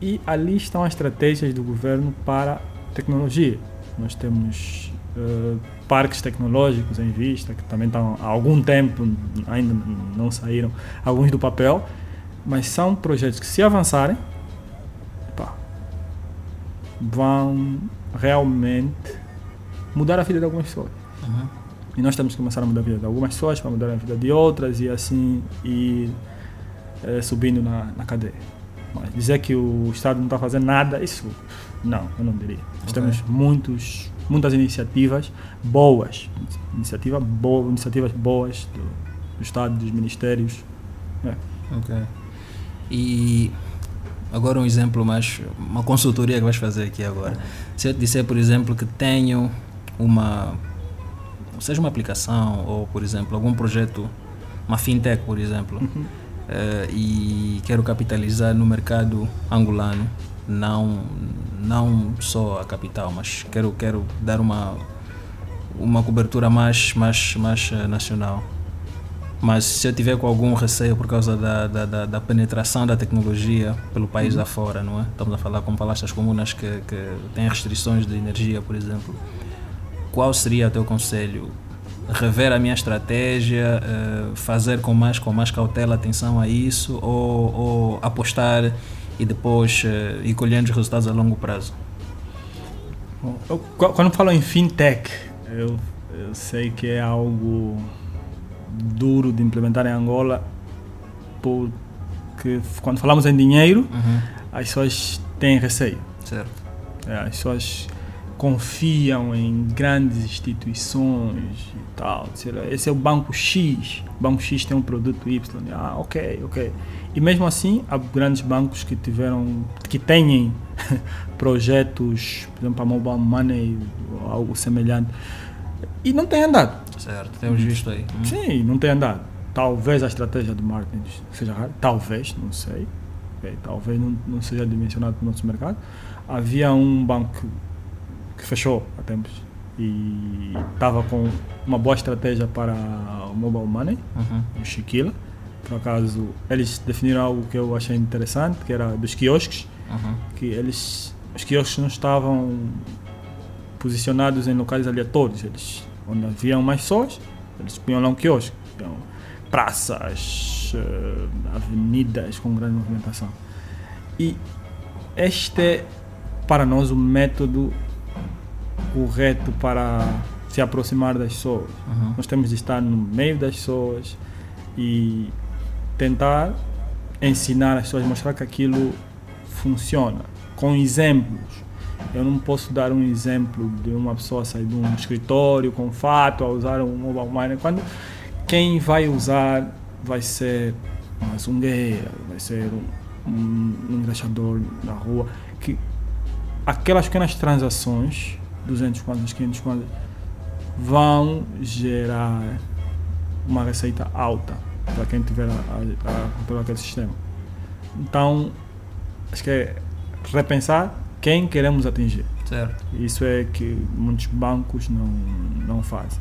Speaker 2: E ali estão as estratégias do governo para tecnologia. Nós temos uh, parques tecnológicos em vista, que também estão há algum tempo, ainda não saíram, alguns do papel, mas são projetos que, se avançarem, vão realmente mudar a vida de algumas pessoas. Uhum. E nós temos que começar a mudar a vida de algumas pessoas para mudar a vida de outras e assim ir é, subindo na, na cadeia. Mas dizer que o Estado não está fazendo nada, isso não, eu não diria. Nós okay. temos muitos, muitas iniciativas boas, iniciativa boa, iniciativas boas do, do Estado, dos ministérios. É.
Speaker 1: Ok. E agora um exemplo mais, uma consultoria que vais fazer aqui agora. Se eu te disser, por exemplo, que tenho uma, seja uma aplicação ou, por exemplo, algum projeto, uma fintech, por exemplo, uhum. uh, e quero capitalizar no mercado angolano, não, não só a capital, mas quero, quero dar uma, uma cobertura mais, mais, mais uh, nacional. Mas se eu tiver com algum receio por causa da, da, da, da penetração da tecnologia pelo país uhum. afora, não é? Estamos a falar com palastras comunas que, que têm restrições de energia, por exemplo. Qual seria o teu conselho? Rever a minha estratégia, uh, fazer com mais, com mais cautela atenção a isso ou, ou apostar e depois uh, ir colhendo os resultados a longo prazo?
Speaker 2: Eu, quando falo em fintech, eu, eu sei que é algo duro de implementar em Angola, porque quando falamos em dinheiro, uhum. as pessoas têm receio.
Speaker 1: Certo.
Speaker 2: É, as pessoas confiam em grandes instituições e tal. Esse é o banco X, o banco X tem um produto Y. Ah, ok, ok. E mesmo assim, há grandes bancos que tiveram, que têm projetos, por exemplo, a Mobile Money ou algo semelhante, e não tem andado.
Speaker 1: Certo, temos visto aí.
Speaker 2: Hum. Sim, não tem andado. Talvez a estratégia de marketing seja rara, talvez, não sei. Okay, talvez não, não seja dimensionado para o nosso mercado. Havia um banco que fechou há tempos e estava com uma boa estratégia para o mobile money, uhum. o Chiquila. Por acaso, eles definiram algo que eu achei interessante, que era dos quiosques, uhum. que eles, os quiosques não estavam posicionados em locais aleatórios, eles onde haviam mais pessoas, eles punham lá um quiosque. Então, praças, uh, avenidas com grande movimentação. E este é, para nós, o método correto para se aproximar das pessoas. Uhum. Nós temos de estar no meio das pessoas e tentar ensinar as pessoas, mostrar que aquilo funciona, com exemplos eu não posso dar um exemplo de uma pessoa sair de um escritório com fato a usar um mobile money quando quem vai usar vai ser uma zungueira, vai ser um, um, um engraxador na rua que aquelas pequenas transações 200 quantos, 500 quantos vão gerar uma receita alta para quem tiver a, a, a controlar aquele sistema. Então, acho que é repensar quem queremos atingir.
Speaker 1: Certo.
Speaker 2: Isso é que muitos bancos não, não fazem.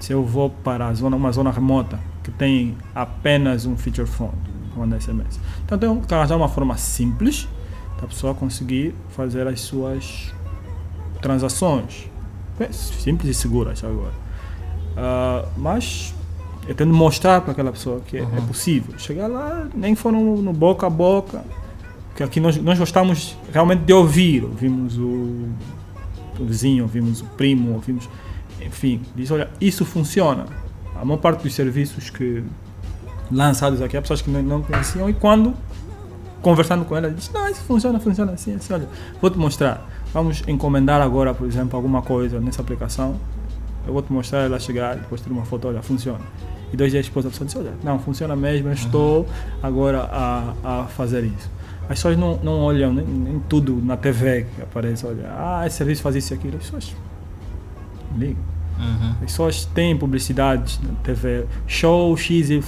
Speaker 2: Se eu vou para a zona, uma zona remota que tem apenas um feature phone, mandar SMS. Então tenho que arranjar uma forma simples da pessoa conseguir fazer as suas transações. Simples e seguras agora. Uh, mas eu tento mostrar para aquela pessoa que uhum. é possível. Chegar lá, nem for no, boca a boca, que aqui nós, nós gostamos realmente de ouvir. Ouvimos o, o vizinho, ouvimos o primo, ouvimos. Enfim, diz: olha, isso funciona. A maior parte dos serviços que lançados aqui, há pessoas que não, não conheciam, e quando conversando com ela, diz: não, isso funciona, funciona assim, assim. Olha, vou te mostrar. Vamos encomendar agora, por exemplo, alguma coisa nessa aplicação. Eu vou te mostrar ela chegar, depois tirar uma foto, olha, funciona. E dois dias depois a pessoa diz: olha, não, funciona mesmo, eu estou agora a, a fazer isso. As pessoas não, não olham nem, nem, tudo na TV que aparece, olha, ah, esse serviço faz isso e aquilo. As pessoas ligam. Uhum. As pessoas têm publicidade na TV, show XYZ,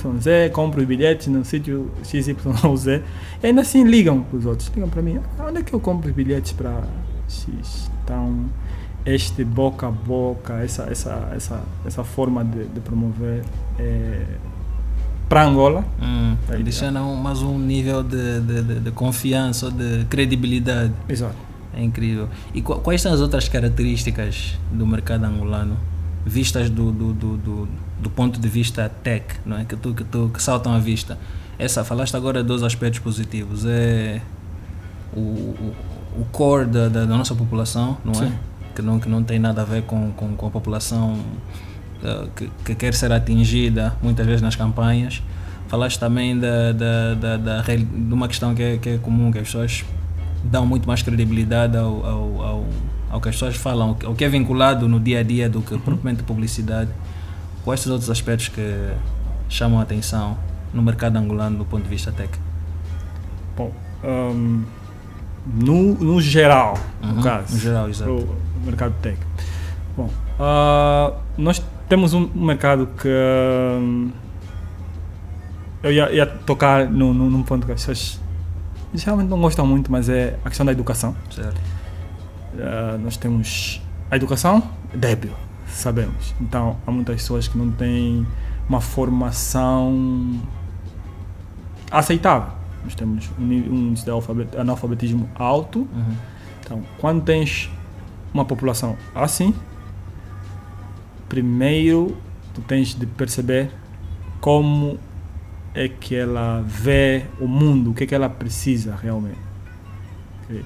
Speaker 2: compram os bilhetes no sítio XYZ, e ainda assim ligam para os outros. Ligam para mim, ah, onde é que eu compro os bilhetes para X? Então, este boca a boca, essa, essa, essa, essa forma de, de promover é, para Angola.
Speaker 1: Hum, um- mais um nível de, de, de, confiança, de credibilidade.
Speaker 2: Exato.
Speaker 1: É incrível. E qu- quais são as outras características do mercado angolano, vistas do, do, do, do, do ponto de vista tech, não é? que, tu, que, tu, que saltam à vista? Essa, falaste agora de dois aspectos positivos. É o, o, o core da, da, da nossa população, não é?
Speaker 2: Sim.
Speaker 1: Que não, que não tem nada a ver com, com, com a população eh, que, que quer ser atingida muitas vezes nas campanhas. Falaste também da, da, da, da de uma questão que é, que é comum, que as pessoas dão muito mais credibilidade ao, ao, ao, ao que as pessoas falam, ao que é vinculado no dia a dia do que propriamente publicidade. Quais são os outros aspectos que chamam a atenção no mercado angolano do ponto de vista tech?
Speaker 2: Bom, hum, no, no geral,
Speaker 1: Uhum,
Speaker 2: no caso,
Speaker 1: no geral, exato.
Speaker 2: o mercado tech. Bom, ah, nós temos um mercado que hum, eu ia, ia tocar num, num num ponto que as pessoas geralmente não gostam muito, mas é a questão da educação.
Speaker 1: Certo.
Speaker 2: Ah, nós temos a educação débil, sabemos. Então há muitas pessoas que não têm uma formação aceitável. Nós temos um, um índice de alfabet- analfabetismo alto.
Speaker 1: Uhum.
Speaker 2: Então, quando tens uma população assim, primeiro tu tens de perceber como é que ela vê o mundo, o que é que ela precisa realmente. Ok?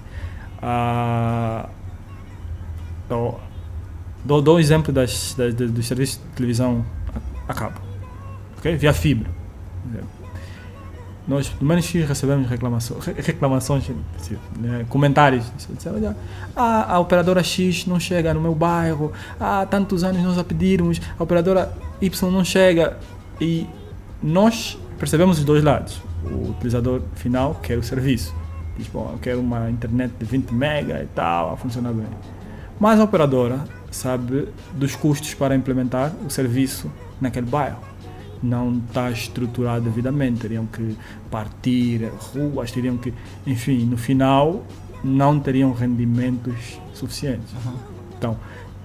Speaker 2: Ah, então, dou, dou um exemplo das, das, dos serviços de televisão a, a cabo, ok? via fibra. exemplo. Nós, no menos X, recebemos reclamações, re- reclamações né, comentários. Olha, ah, a operadora X não chega no meu bairro, há tantos anos nós a pedirmos, a operadora Y não chega. E nós percebemos os dois lados. O utilizador final quer o serviço. Diz, bom, eu quero uma internet de 20 mega e tal, a funcionar bem. Mas a operadora sabe dos custos para implementar o serviço naquele bairro. Não está estruturado devidamente, teriam que partir ruas, teriam que, enfim, no final não teriam rendimentos suficientes. Então,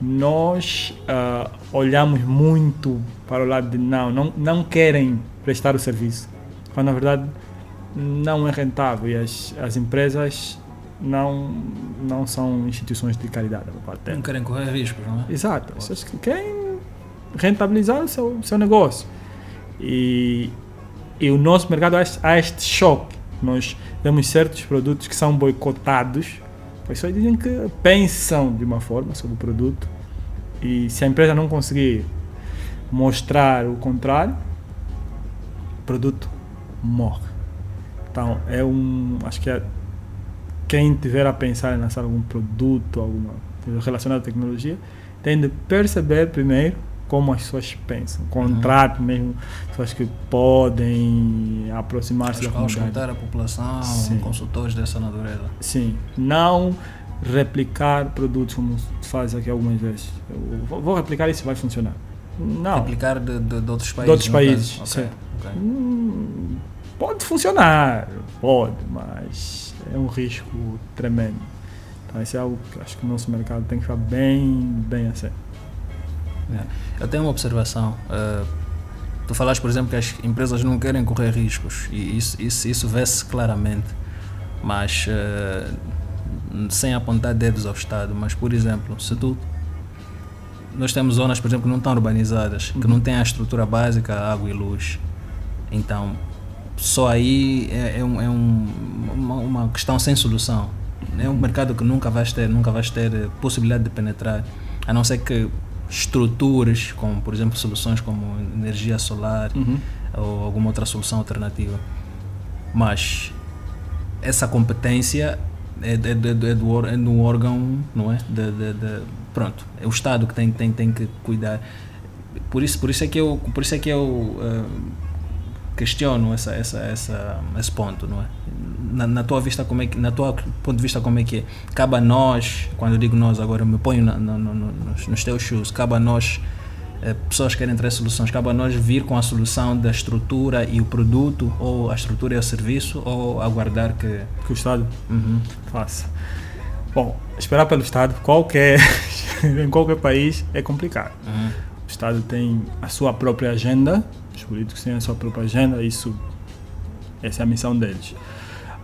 Speaker 2: nós ah, olhamos muito para o lado de não, não, não querem prestar o serviço, quando na verdade não é rentável e as, as empresas não, não são instituições de caridade.
Speaker 1: Não querem correr riscos, não é?
Speaker 2: Exato, que querem rentabilizar o seu, seu negócio. E, e o nosso mercado há este, choque. Nós temos certos produtos que são boicotados. As pessoas dizem que pensam de uma forma sobre o produto. E se a empresa não conseguir mostrar o contrário, o produto morre. Então, é um. Acho que é, quem tiver a pensar em lançar algum produto alguma coisa relacionada à tecnologia tem de perceber primeiro como as pessoas pensam. Contrate mesmo pessoas que podem aproximar-se da comunidade.
Speaker 1: Auscultar a população,
Speaker 2: Sim.
Speaker 1: consultores dessa natureza.
Speaker 2: Sim, não replicar produtos como se faz aqui algumas vezes. Eu vou- replicar isso vai funcionar. Não.
Speaker 1: Aplicar de, de, de outros países.
Speaker 2: outros
Speaker 1: no
Speaker 2: países,
Speaker 1: caso.
Speaker 2: sim.
Speaker 1: Ok, ok.
Speaker 2: Hum, pode funcionar, pode, mas é um risco tremendo. Então, isso é algo que acho que o nosso mercado tem que ficar bem, bem a sério.
Speaker 1: Eu tenho uma observação. eh, tu falaste, por exemplo, que as empresas não querem correr riscos e isso, isso, isso vê-se claramente, mas eh, sem apontar dedos ao Estado. Mas, por exemplo, se tu. Nós temos zonas, por exemplo, que não estão urbanizadas, que não têm a estrutura básica, água e luz. Então, só aí é, é, um, é um- uma, uma questão sem solução. É um mercado que nunca vais ter, nunca vais ter eh, possibilidade de penetrar, a não ser que estruturas, como por exemplo soluções como energia solar ou alguma outra solução alternativa. Mas essa competência é, de- de- de- é do, é do órgão, não é? De, de- de- pronto, é o Estado que tem, tem, tem que cuidar. Por isso, por isso é que eu, por isso é que eu eh, questiono essa, essa, essa, esse ponto, não é? Na, na tua vista como é que, na tua ponto de vista como é que é? Cabe a nós, quando eu digo nós agora eu me ponho na, no- no- no- nos, nos teus shoes, cabe a nós eh, pessoas que querem trazer soluções, cabe a nós vir com a solução da estrutura e o produto, ou a estrutura e o serviço, ou aguardar que.
Speaker 2: Que o Estado
Speaker 1: Uhum.
Speaker 2: faça. Bom, esperar pelo Estado, qualquer, em qualquer país, é complicado.
Speaker 1: Uhum.
Speaker 2: O Estado tem a sua própria agenda Os políticos têm a sua própria agenda, isso, essa é a missão deles.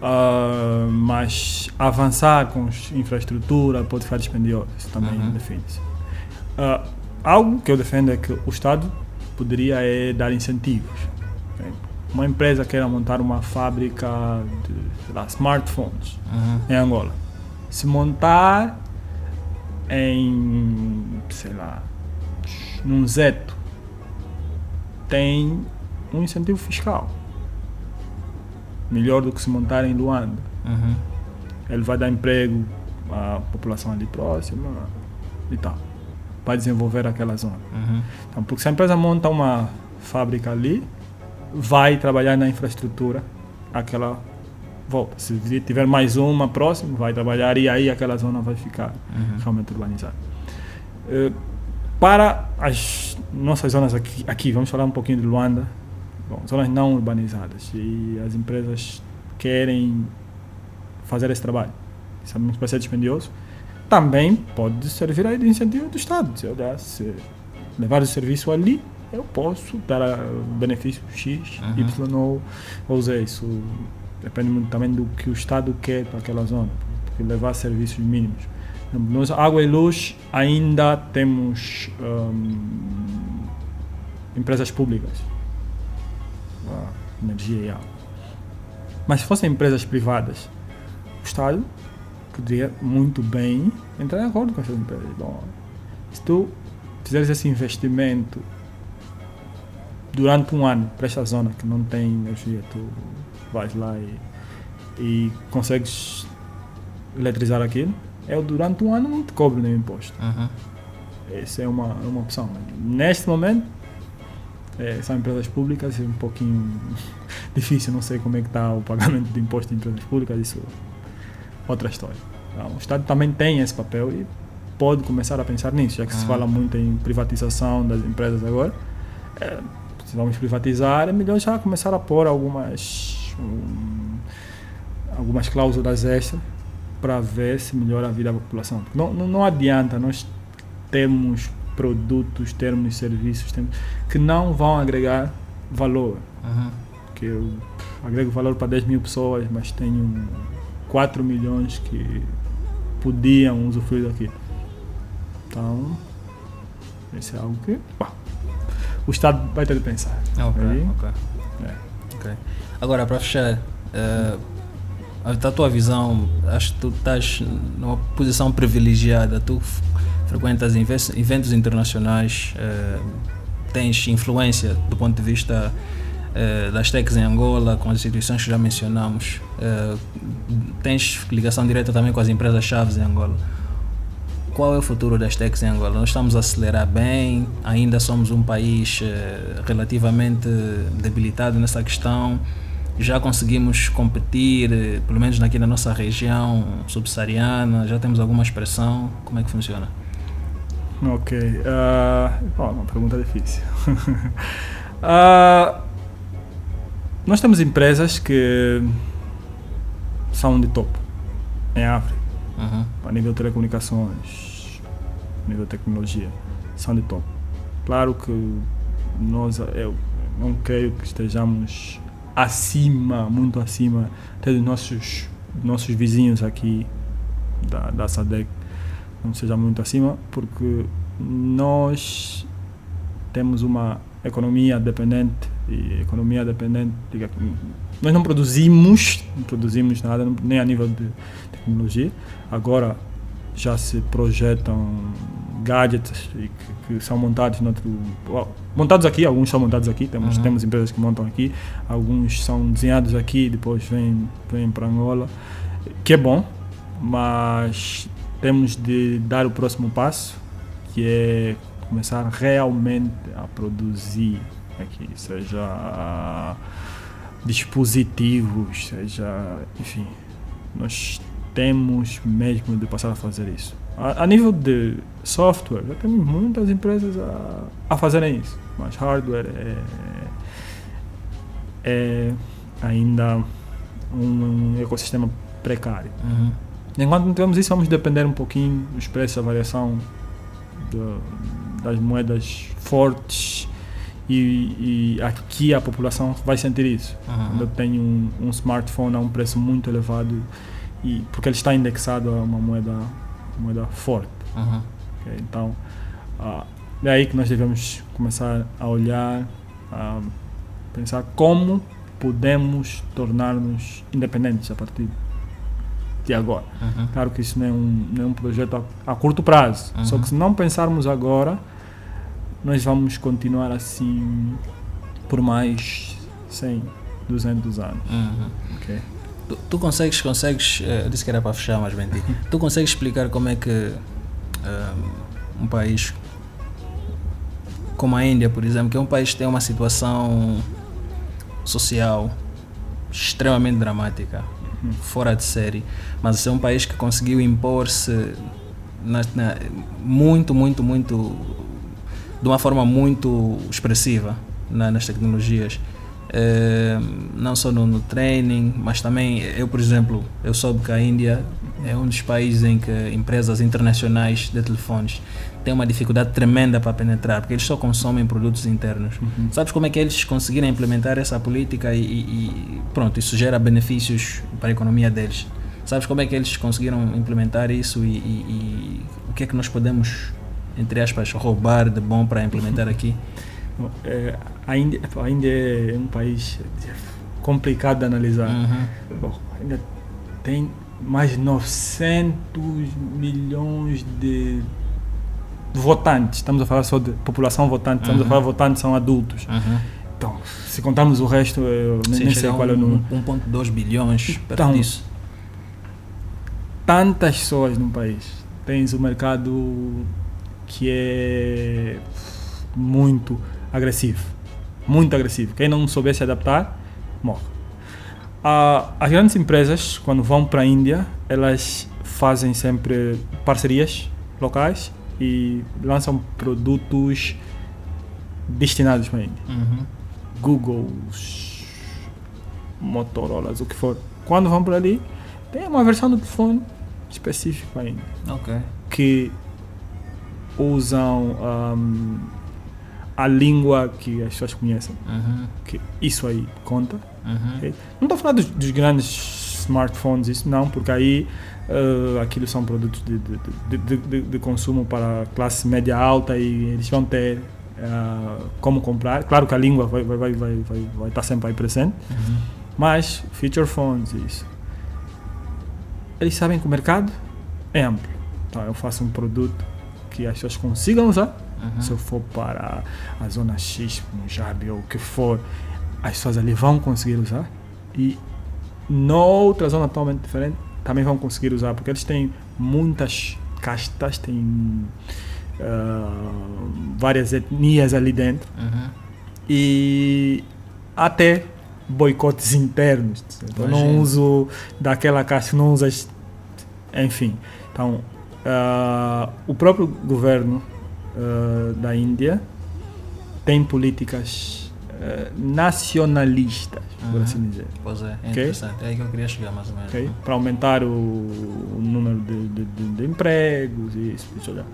Speaker 2: Uh, mas avançar com infraestrutura pode ficar dispendioso, isso também uhum. defende-se. Uh, algo que eu defendo é que o Estado poderia é, dar incentivos. Okay? Uma empresa queira montar uma fábrica de lá, smartphones uhum. em Angola. Se montar em, sei lá, num Zeto, tem um incentivo fiscal melhor do que se montar em Luanda. Uhum. Ele vai dar emprego à população ali próxima e tal. Vai desenvolver aquela zona. Uhum. Então, porque se a empresa monta uma fábrica ali, vai trabalhar na infraestrutura, aquela volta. Se tiver mais uma próxima, vai trabalhar e aí aquela zona vai ficar uhum. realmente urbanizada. Uh, para as nossas zonas aqui, aqui, vamos falar um pouquinho de Luanda, Bom, zonas não urbanizadas e as empresas querem fazer esse trabalho. Sabemos que vai ser dispendioso. Também pode servir aí de incentivo do Estado. Se eu desse, levar o serviço ali, eu posso dar benefício X, uhum. Y ou, ou Z. Isso depende muito também do que o Estado quer para aquela zona. Porque levar serviços mínimos. Nós, água e luz, ainda temos empresas públicas energia e água. Mas se fossem empresas privadas, o Estado poderia muito bem entrar em acordo com essas empresas. Bom, se tu fizeres esse investimento durante um ano para esta zona que não tem energia, tu vais lá e, e consegues eletrizar aquilo, eu durante um ano não te cobro nenhum imposto. Uhum. Essa é uma, uma opção. Neste momento, é, são empresas públicas é um pouquinho difícil, não sei como é que está o pagamento de imposto de empresas públicas, isso é outra história. Então, o Estado também tem esse papel e pode começar a pensar nisso, já que se ah. fala muito em privatização das empresas agora. É, se vamos privatizar, é melhor já começar a pôr algumas, um, algumas cláusulas extras para ver se melhora a vida da população. Não, não, não adianta nós termos produtos, termos, serviços termos, que não vão agregar valor. Uhum. Que eu agrego valor para 10 mil pessoas, mas tenho 4 milhões que podiam usufruir daquilo. Então, esse é algo que o Estado vai ter de pensar.
Speaker 1: Ok, Aí, ok. É. okay. Agora, para fechar, uh, a tua visão, acho que tu estás numa posição privilegiada. Tu frequentas eventos internacionais, uh, tens influência do ponto de vista uh, das techs em Angola, com as instituições que já mencionamos, uh, tens ligação direta também com as empresas-chave em Angola. Qual é o futuro das techs em Angola? Nós estamos a acelerar bem, ainda somos um país relativamente debilitado nessa questão já conseguimos competir, pelo menos aqui na nossa região subsaariana, já temos alguma expressão. Como é que funciona?
Speaker 2: Ok. Uh, uma pergunta difícil. uh, nós temos empresas que são de topo em África, uhum. a nível de telecomunicações, a nível de tecnologia, são de topo. Claro que nós, eu não creio que estejamos acima, muito acima, até dos nossos, nossos vizinhos aqui da, da SADEC não seja muito acima, porque nós temos uma economia dependente e economia dependente nós não produzimos não produzimos nada nem a nível de tecnologia agora já se projetam gadgets que, que são montados montados aqui alguns são montados aqui temos uhum. temos empresas que montam aqui alguns são desenhados aqui depois vêm vêm para Angola que é bom mas temos de dar o próximo passo, que é começar realmente a produzir aqui, seja dispositivos, seja, enfim, nós temos mesmo de passar a fazer isso. A, a nível de software, já temos muitas empresas a, a fazerem isso, mas hardware é, é ainda um, ecossistema precário. Uhum. Enquanto não temos isso, vamos depender um pouquinho dos preços, a variação de, das moedas fortes E, e aqui a população vai sentir isso.
Speaker 1: Uhum.
Speaker 2: Quando eu tenho um, um smartphone a um preço muito elevado, e, porque ele está indexado a uma moeda, moeda forte.
Speaker 1: Uhum.
Speaker 2: ok? Então, ah, é aí que nós devemos começar a olhar, a pensar como podemos tornar-nos independentes a partir agora.
Speaker 1: Uhum.
Speaker 2: Claro que isso não é um, não é um projeto a, a curto prazo. Só
Speaker 1: Uhum.
Speaker 2: que se não pensarmos agora, nós vamos continuar assim por mais 100, 200 anos.
Speaker 1: Uhum.
Speaker 2: ok?
Speaker 1: Tu, tu consegues, consegues, eh, eu disse que era para fechar, mas menti. Tu consegues explicar como é que eh, um país como a Índia, por exemplo, que é um país que tem uma situação social extremamente dramática,
Speaker 2: Uhum.
Speaker 1: Fora de série, mas é um país que conseguiu impor-se muito, muito, muito, de uma forma muito expressiva na- nas tecnologias. Eh, não só no, no training, mas também eu, por exemplo, eu soube que a Índia é um dos países em que empresas internacionais de telefones têm uma dificuldade tremenda para penetrar, porque eles só consomem produtos internos.
Speaker 2: Uhum.
Speaker 1: Sabes como é que eles conseguiram implementar essa política e, e- pronto, isso gera benefícios para a economia deles? Sabes como é que eles conseguiram implementar isso e, e- e o que é que nós podemos, entre aspas, roubar de bom para implementar aqui?
Speaker 2: Bom, é, a, Índia, a Índia é um país complicado de analisar.
Speaker 1: Uhum.
Speaker 2: Bom, ainda tem mais de 900 milhões de votantes. Estamos a falar só de população votante, estamos
Speaker 1: Uhum.
Speaker 2: a falar votantes são adultos.
Speaker 1: Uhum.
Speaker 2: Então, se contarmos o resto, eu nem,
Speaker 1: Sim,
Speaker 2: nem sei qual é o
Speaker 1: um-
Speaker 2: número.
Speaker 1: 1.2 bilhões
Speaker 2: Então,
Speaker 1: disso.
Speaker 2: Tantas pessoas num país. Tens o mercado que é muito agressivo. Muito agressivo. Quem não souber se adaptar, morre. Ah, as grandes empresas, quando vão para a Índia, elas fazem sempre parcerias locais e lançam produtos destinados para a Índia.
Speaker 1: Uhum.
Speaker 2: Google, Motorola, o que for. Quando vão para ali, tem uma versão do telefone específica para a Índia
Speaker 1: Ok.
Speaker 2: que usam ahm, a língua que as pessoas conhecem.
Speaker 1: Uhum.
Speaker 2: Que isso aí conta.
Speaker 1: Uhum.
Speaker 2: Ok? Não estou a falar dos, dos grandes smartphones, isso não, porque aí ah, aquilo são produtos de, de, de, de, consumo para classe média alta e eles vão ter ah, como comprar. Claro que a língua vai, vai, vai, vai, vai, vai estar sempre aí presente,
Speaker 1: Uhum.
Speaker 2: mas feature phones, isso. Eles sabem que o mercado é amplo. Então eu faço um produto que as pessoas consigam usar.
Speaker 1: Uhum.
Speaker 2: Se eu for para a zona X, Punjab ou o que for, as pessoas ali vão conseguir usar. E noutra zona totalmente diferente também vão conseguir usar, porque eles têm muitas castas, têm ah, várias etnias ali dentro
Speaker 1: Uhum.
Speaker 2: e até boicotes internos. Não uso daquela caixa, não usas. Enfim. Então, ah, o próprio governo ah, da Índia tem políticas ah, nacionalistas, por
Speaker 1: Uhum.
Speaker 2: assim dizer.
Speaker 1: Pois é, é
Speaker 2: Ok.
Speaker 1: interessante. É aí que eu queria chegar mais ou menos.
Speaker 2: ok? Para aumentar o, o número de, de- de- de empregos e isso. Deixa.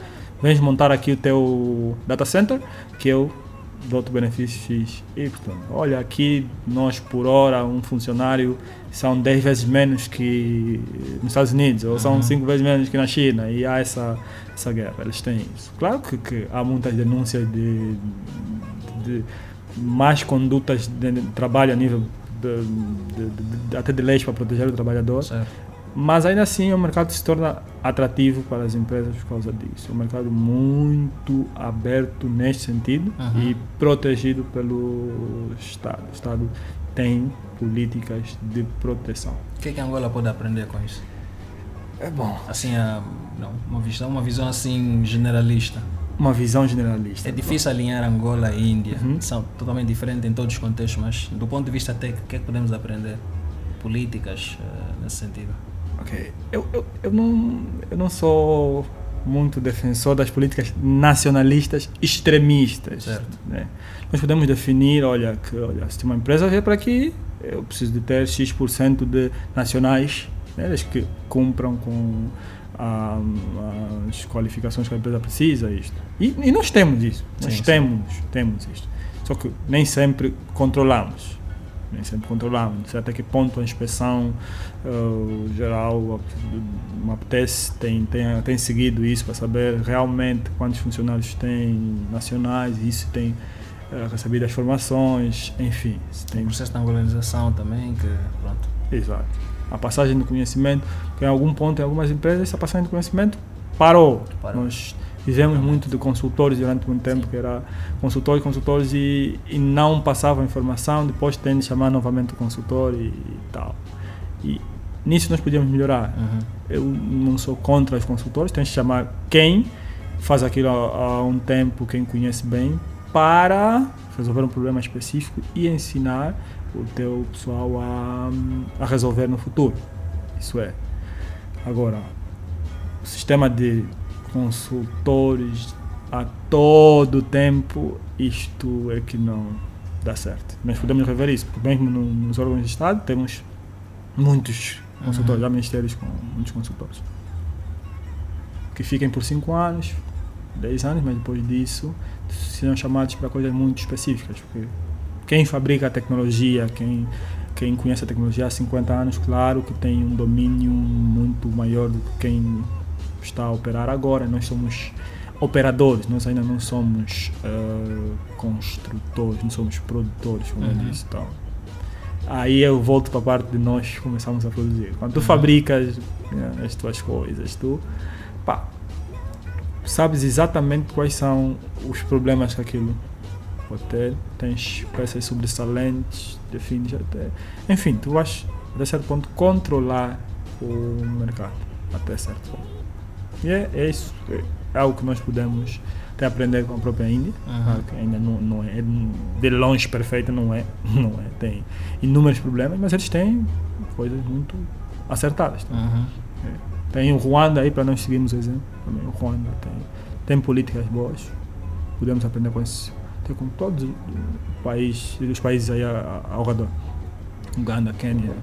Speaker 2: Vens montar aqui o teu data center, que eu dou-te benefício X, Y. Olha, aqui nós por hora, um funcionário são 10 vezes menos que nos Estados Unidos, ou são
Speaker 1: Uhum.
Speaker 2: 5 vezes menos que na China, e há essa, essa guerra. Eles têm isso. Claro que, que há muitas denúncias de, de más condutas de trabalho a nível de, de- de- de- até de leis para proteger o trabalhador,
Speaker 1: Certo.
Speaker 2: mas ainda assim o mercado se torna atrativo para as empresas por causa disso. É um mercado muito aberto neste sentido
Speaker 1: Uhum.
Speaker 2: e protegido pelo Estado. O Estado tem políticas de proteção.
Speaker 1: O que é que Angola pode aprender com isso?
Speaker 2: É bom.
Speaker 1: Assim, a, não, uma visão, uma visão assim generalista.
Speaker 2: Uma visão generalista.
Speaker 1: É difícil alinhar Angola e Índia.
Speaker 2: Uhum.
Speaker 1: São totalmente diferentes em todos os contextos, mas do ponto de vista técnico, o que é que podemos aprender? Políticas, eh, nesse sentido.
Speaker 2: Ok. Eu, eu, eu, não, eu não sou muito defensor das políticas nacionalistas extremistas.
Speaker 1: Certo.
Speaker 2: né? Nós podemos definir, olha, que olha, se uma empresa vier para aqui, eu preciso de ter X% de nacionais, né, que cumpram com ah, as qualificações que a empresa precisa, isto. E, e nós temos isso, nós
Speaker 1: Sim, sim.
Speaker 2: temos, temos isto. Só que nem sempre controlamos. Nem sempre controlamos. Até que ponto a inspeção uh, geral me apetece, tem, tem, tem seguido isso para saber realmente quantos funcionários tem nacionais, isso tem uh, recebido as formações, enfim. Tem
Speaker 1: o processo de organização também, que pronto.
Speaker 2: Exato. A passagem do conhecimento, que em algum ponto, em algumas empresas, essa passagem do conhecimento parou. parou. Nós fizemos muito de consultores durante muito tempo, Sim. que era consultores, consultores e, e não passavam informação, depois tem de chamar novamente o consultor e, e tal. E nisso nós podíamos melhorar. Uhum. Eu não sou contra os consultores, tens de chamar quem faz aquilo há, há um tempo, quem conhece bem, para resolver um problema específico e ensinar o teu pessoal a, a resolver no futuro. Isso é. Agora, o sistema de consultores a todo tempo, isto é que não dá certo. Mas podemos rever isso, porque mesmo nos órgãos de Estado temos muitos consultores, uhum. há ministérios com muitos consultores. Que fiquem por 5 anos, 10 anos, mas depois disso serão chamados para coisas muito específicas. Porque quem fabrica a tecnologia, quem, quem conhece a tecnologia há 50 anos, claro que tem um domínio muito maior do que quem está a operar agora. Nós somos operadores, nós ainda não somos uh, construtores, não somos produtores, como uhum. eu disse. Então, aí eu volto para a parte de nós começamos a produzir. Quando tu uhum. fabricas né, as tuas coisas, tu pá, sabes exatamente quais são os problemas que aquilo pode ter, tens peças sobressalentes, defines até. Enfim, tu vais, até certo ponto, controlar o mercado, até certo ponto. E é, é isso. É algo que nós podemos até aprender com a própria Índia, uhum. que ainda não, não é de longe perfeita, não é, não é. Tem inúmeros problemas, mas eles têm coisas muito acertadas. Uhum. É. Tem o Ruanda aí para nós seguirmos o exemplo. Também o Ruanda tem, tem políticas boas. Podemos aprender com isso. Tem com todos os países, os países aí ao redor. Uganda, Quênia,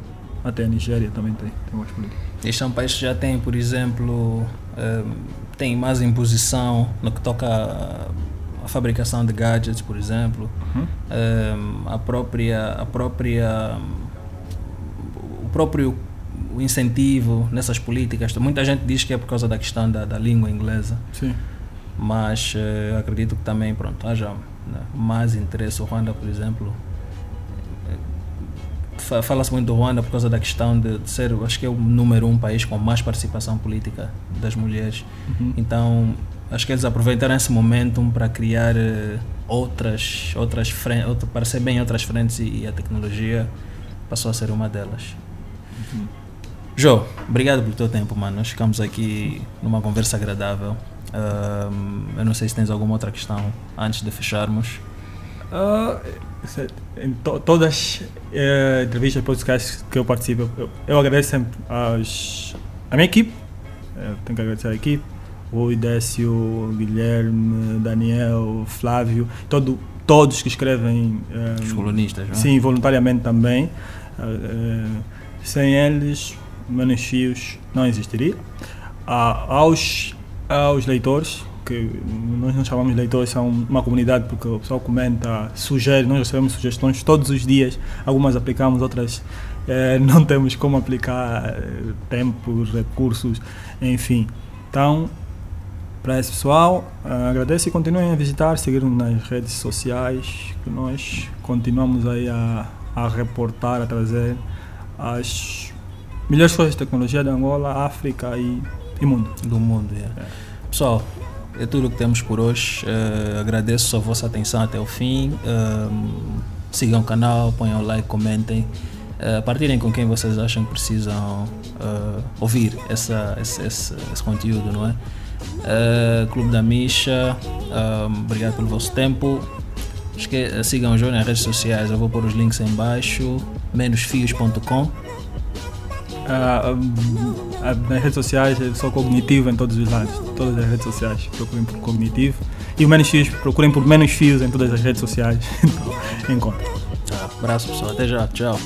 Speaker 2: até a Nigéria também tem, tem boas políticas.
Speaker 1: Este é um país que já tem, por exemplo, um, tem mais imposição no que toca a, a fabricação de gadgets, por exemplo. Uhum. Um, a própria, a própria, o próprio incentivo nessas políticas. Muita gente diz que é por causa da questão da, da língua inglesa.
Speaker 2: Sim.
Speaker 1: Mas uh, acredito que também, pronto, haja mais interesse. O Ruanda, por exemplo, fala-se muito do Ruanda por causa da questão de, de, ser, acho que é o número um país com mais participação política das mulheres. Uhum. Então, acho que eles aproveitaram esse momentum para criar uh, outras, outras frentes, para ser bem outras frentes e, e, a tecnologia passou a ser uma delas. Uhum. Jô, obrigado pelo teu tempo, mano. Nós ficamos aqui numa conversa agradável. Uh, eu não sei se tens alguma outra questão antes de fecharmos.
Speaker 2: Uh, em to, todas as uh, entrevistas podcasts que eu participo, eu, eu agradeço sempre aos, a minha equipe, eu tenho que agradecer a equipe, o Idécio, Guilherme, Daniel, Flávio, todo, todos que escrevem.
Speaker 1: Um, Os colunistas, não?
Speaker 2: Sim, voluntariamente também. Uh, sem eles, menos fios não existiria. aos, aos leitores, que nós não chamamos leitores, são uma comunidade porque o pessoal comenta, sugere, nós recebemos sugestões todos os dias, algumas aplicamos, outras eh, não temos como aplicar, eh, tempos, recursos, enfim. Então, para esse pessoal, eh, agradeço e continuem a visitar, seguir-nos nas redes sociais, que nós continuamos aí a, a reportar, a trazer as melhores coisas de tecnologia de Angola, África e, e mundo.
Speaker 1: Do mundo, yeah. é. Pessoal, é tudo o que temos por hoje. Uh, agradeço a vossa atenção até o fim. Uh, sigam o canal, ponham like, comentem. Uh, partilhem com quem vocês acham que precisam ouvir essa, esse, esse, esse, conteúdo, não é? Clube da Misha, obrigado pelo vosso tempo. Esque sigam o João nas redes sociais, eu vou pôr os links em baixo. menosfios.com
Speaker 2: Uh, nas redes sociais eu sou cognitivo em todos os lados, todas as redes sociais. Procurem por cognitivo. E o menos fios, procurem por menos fios em todas as redes sociais. então, encontrem.
Speaker 1: Tá, abraço pessoal, até já, tchau.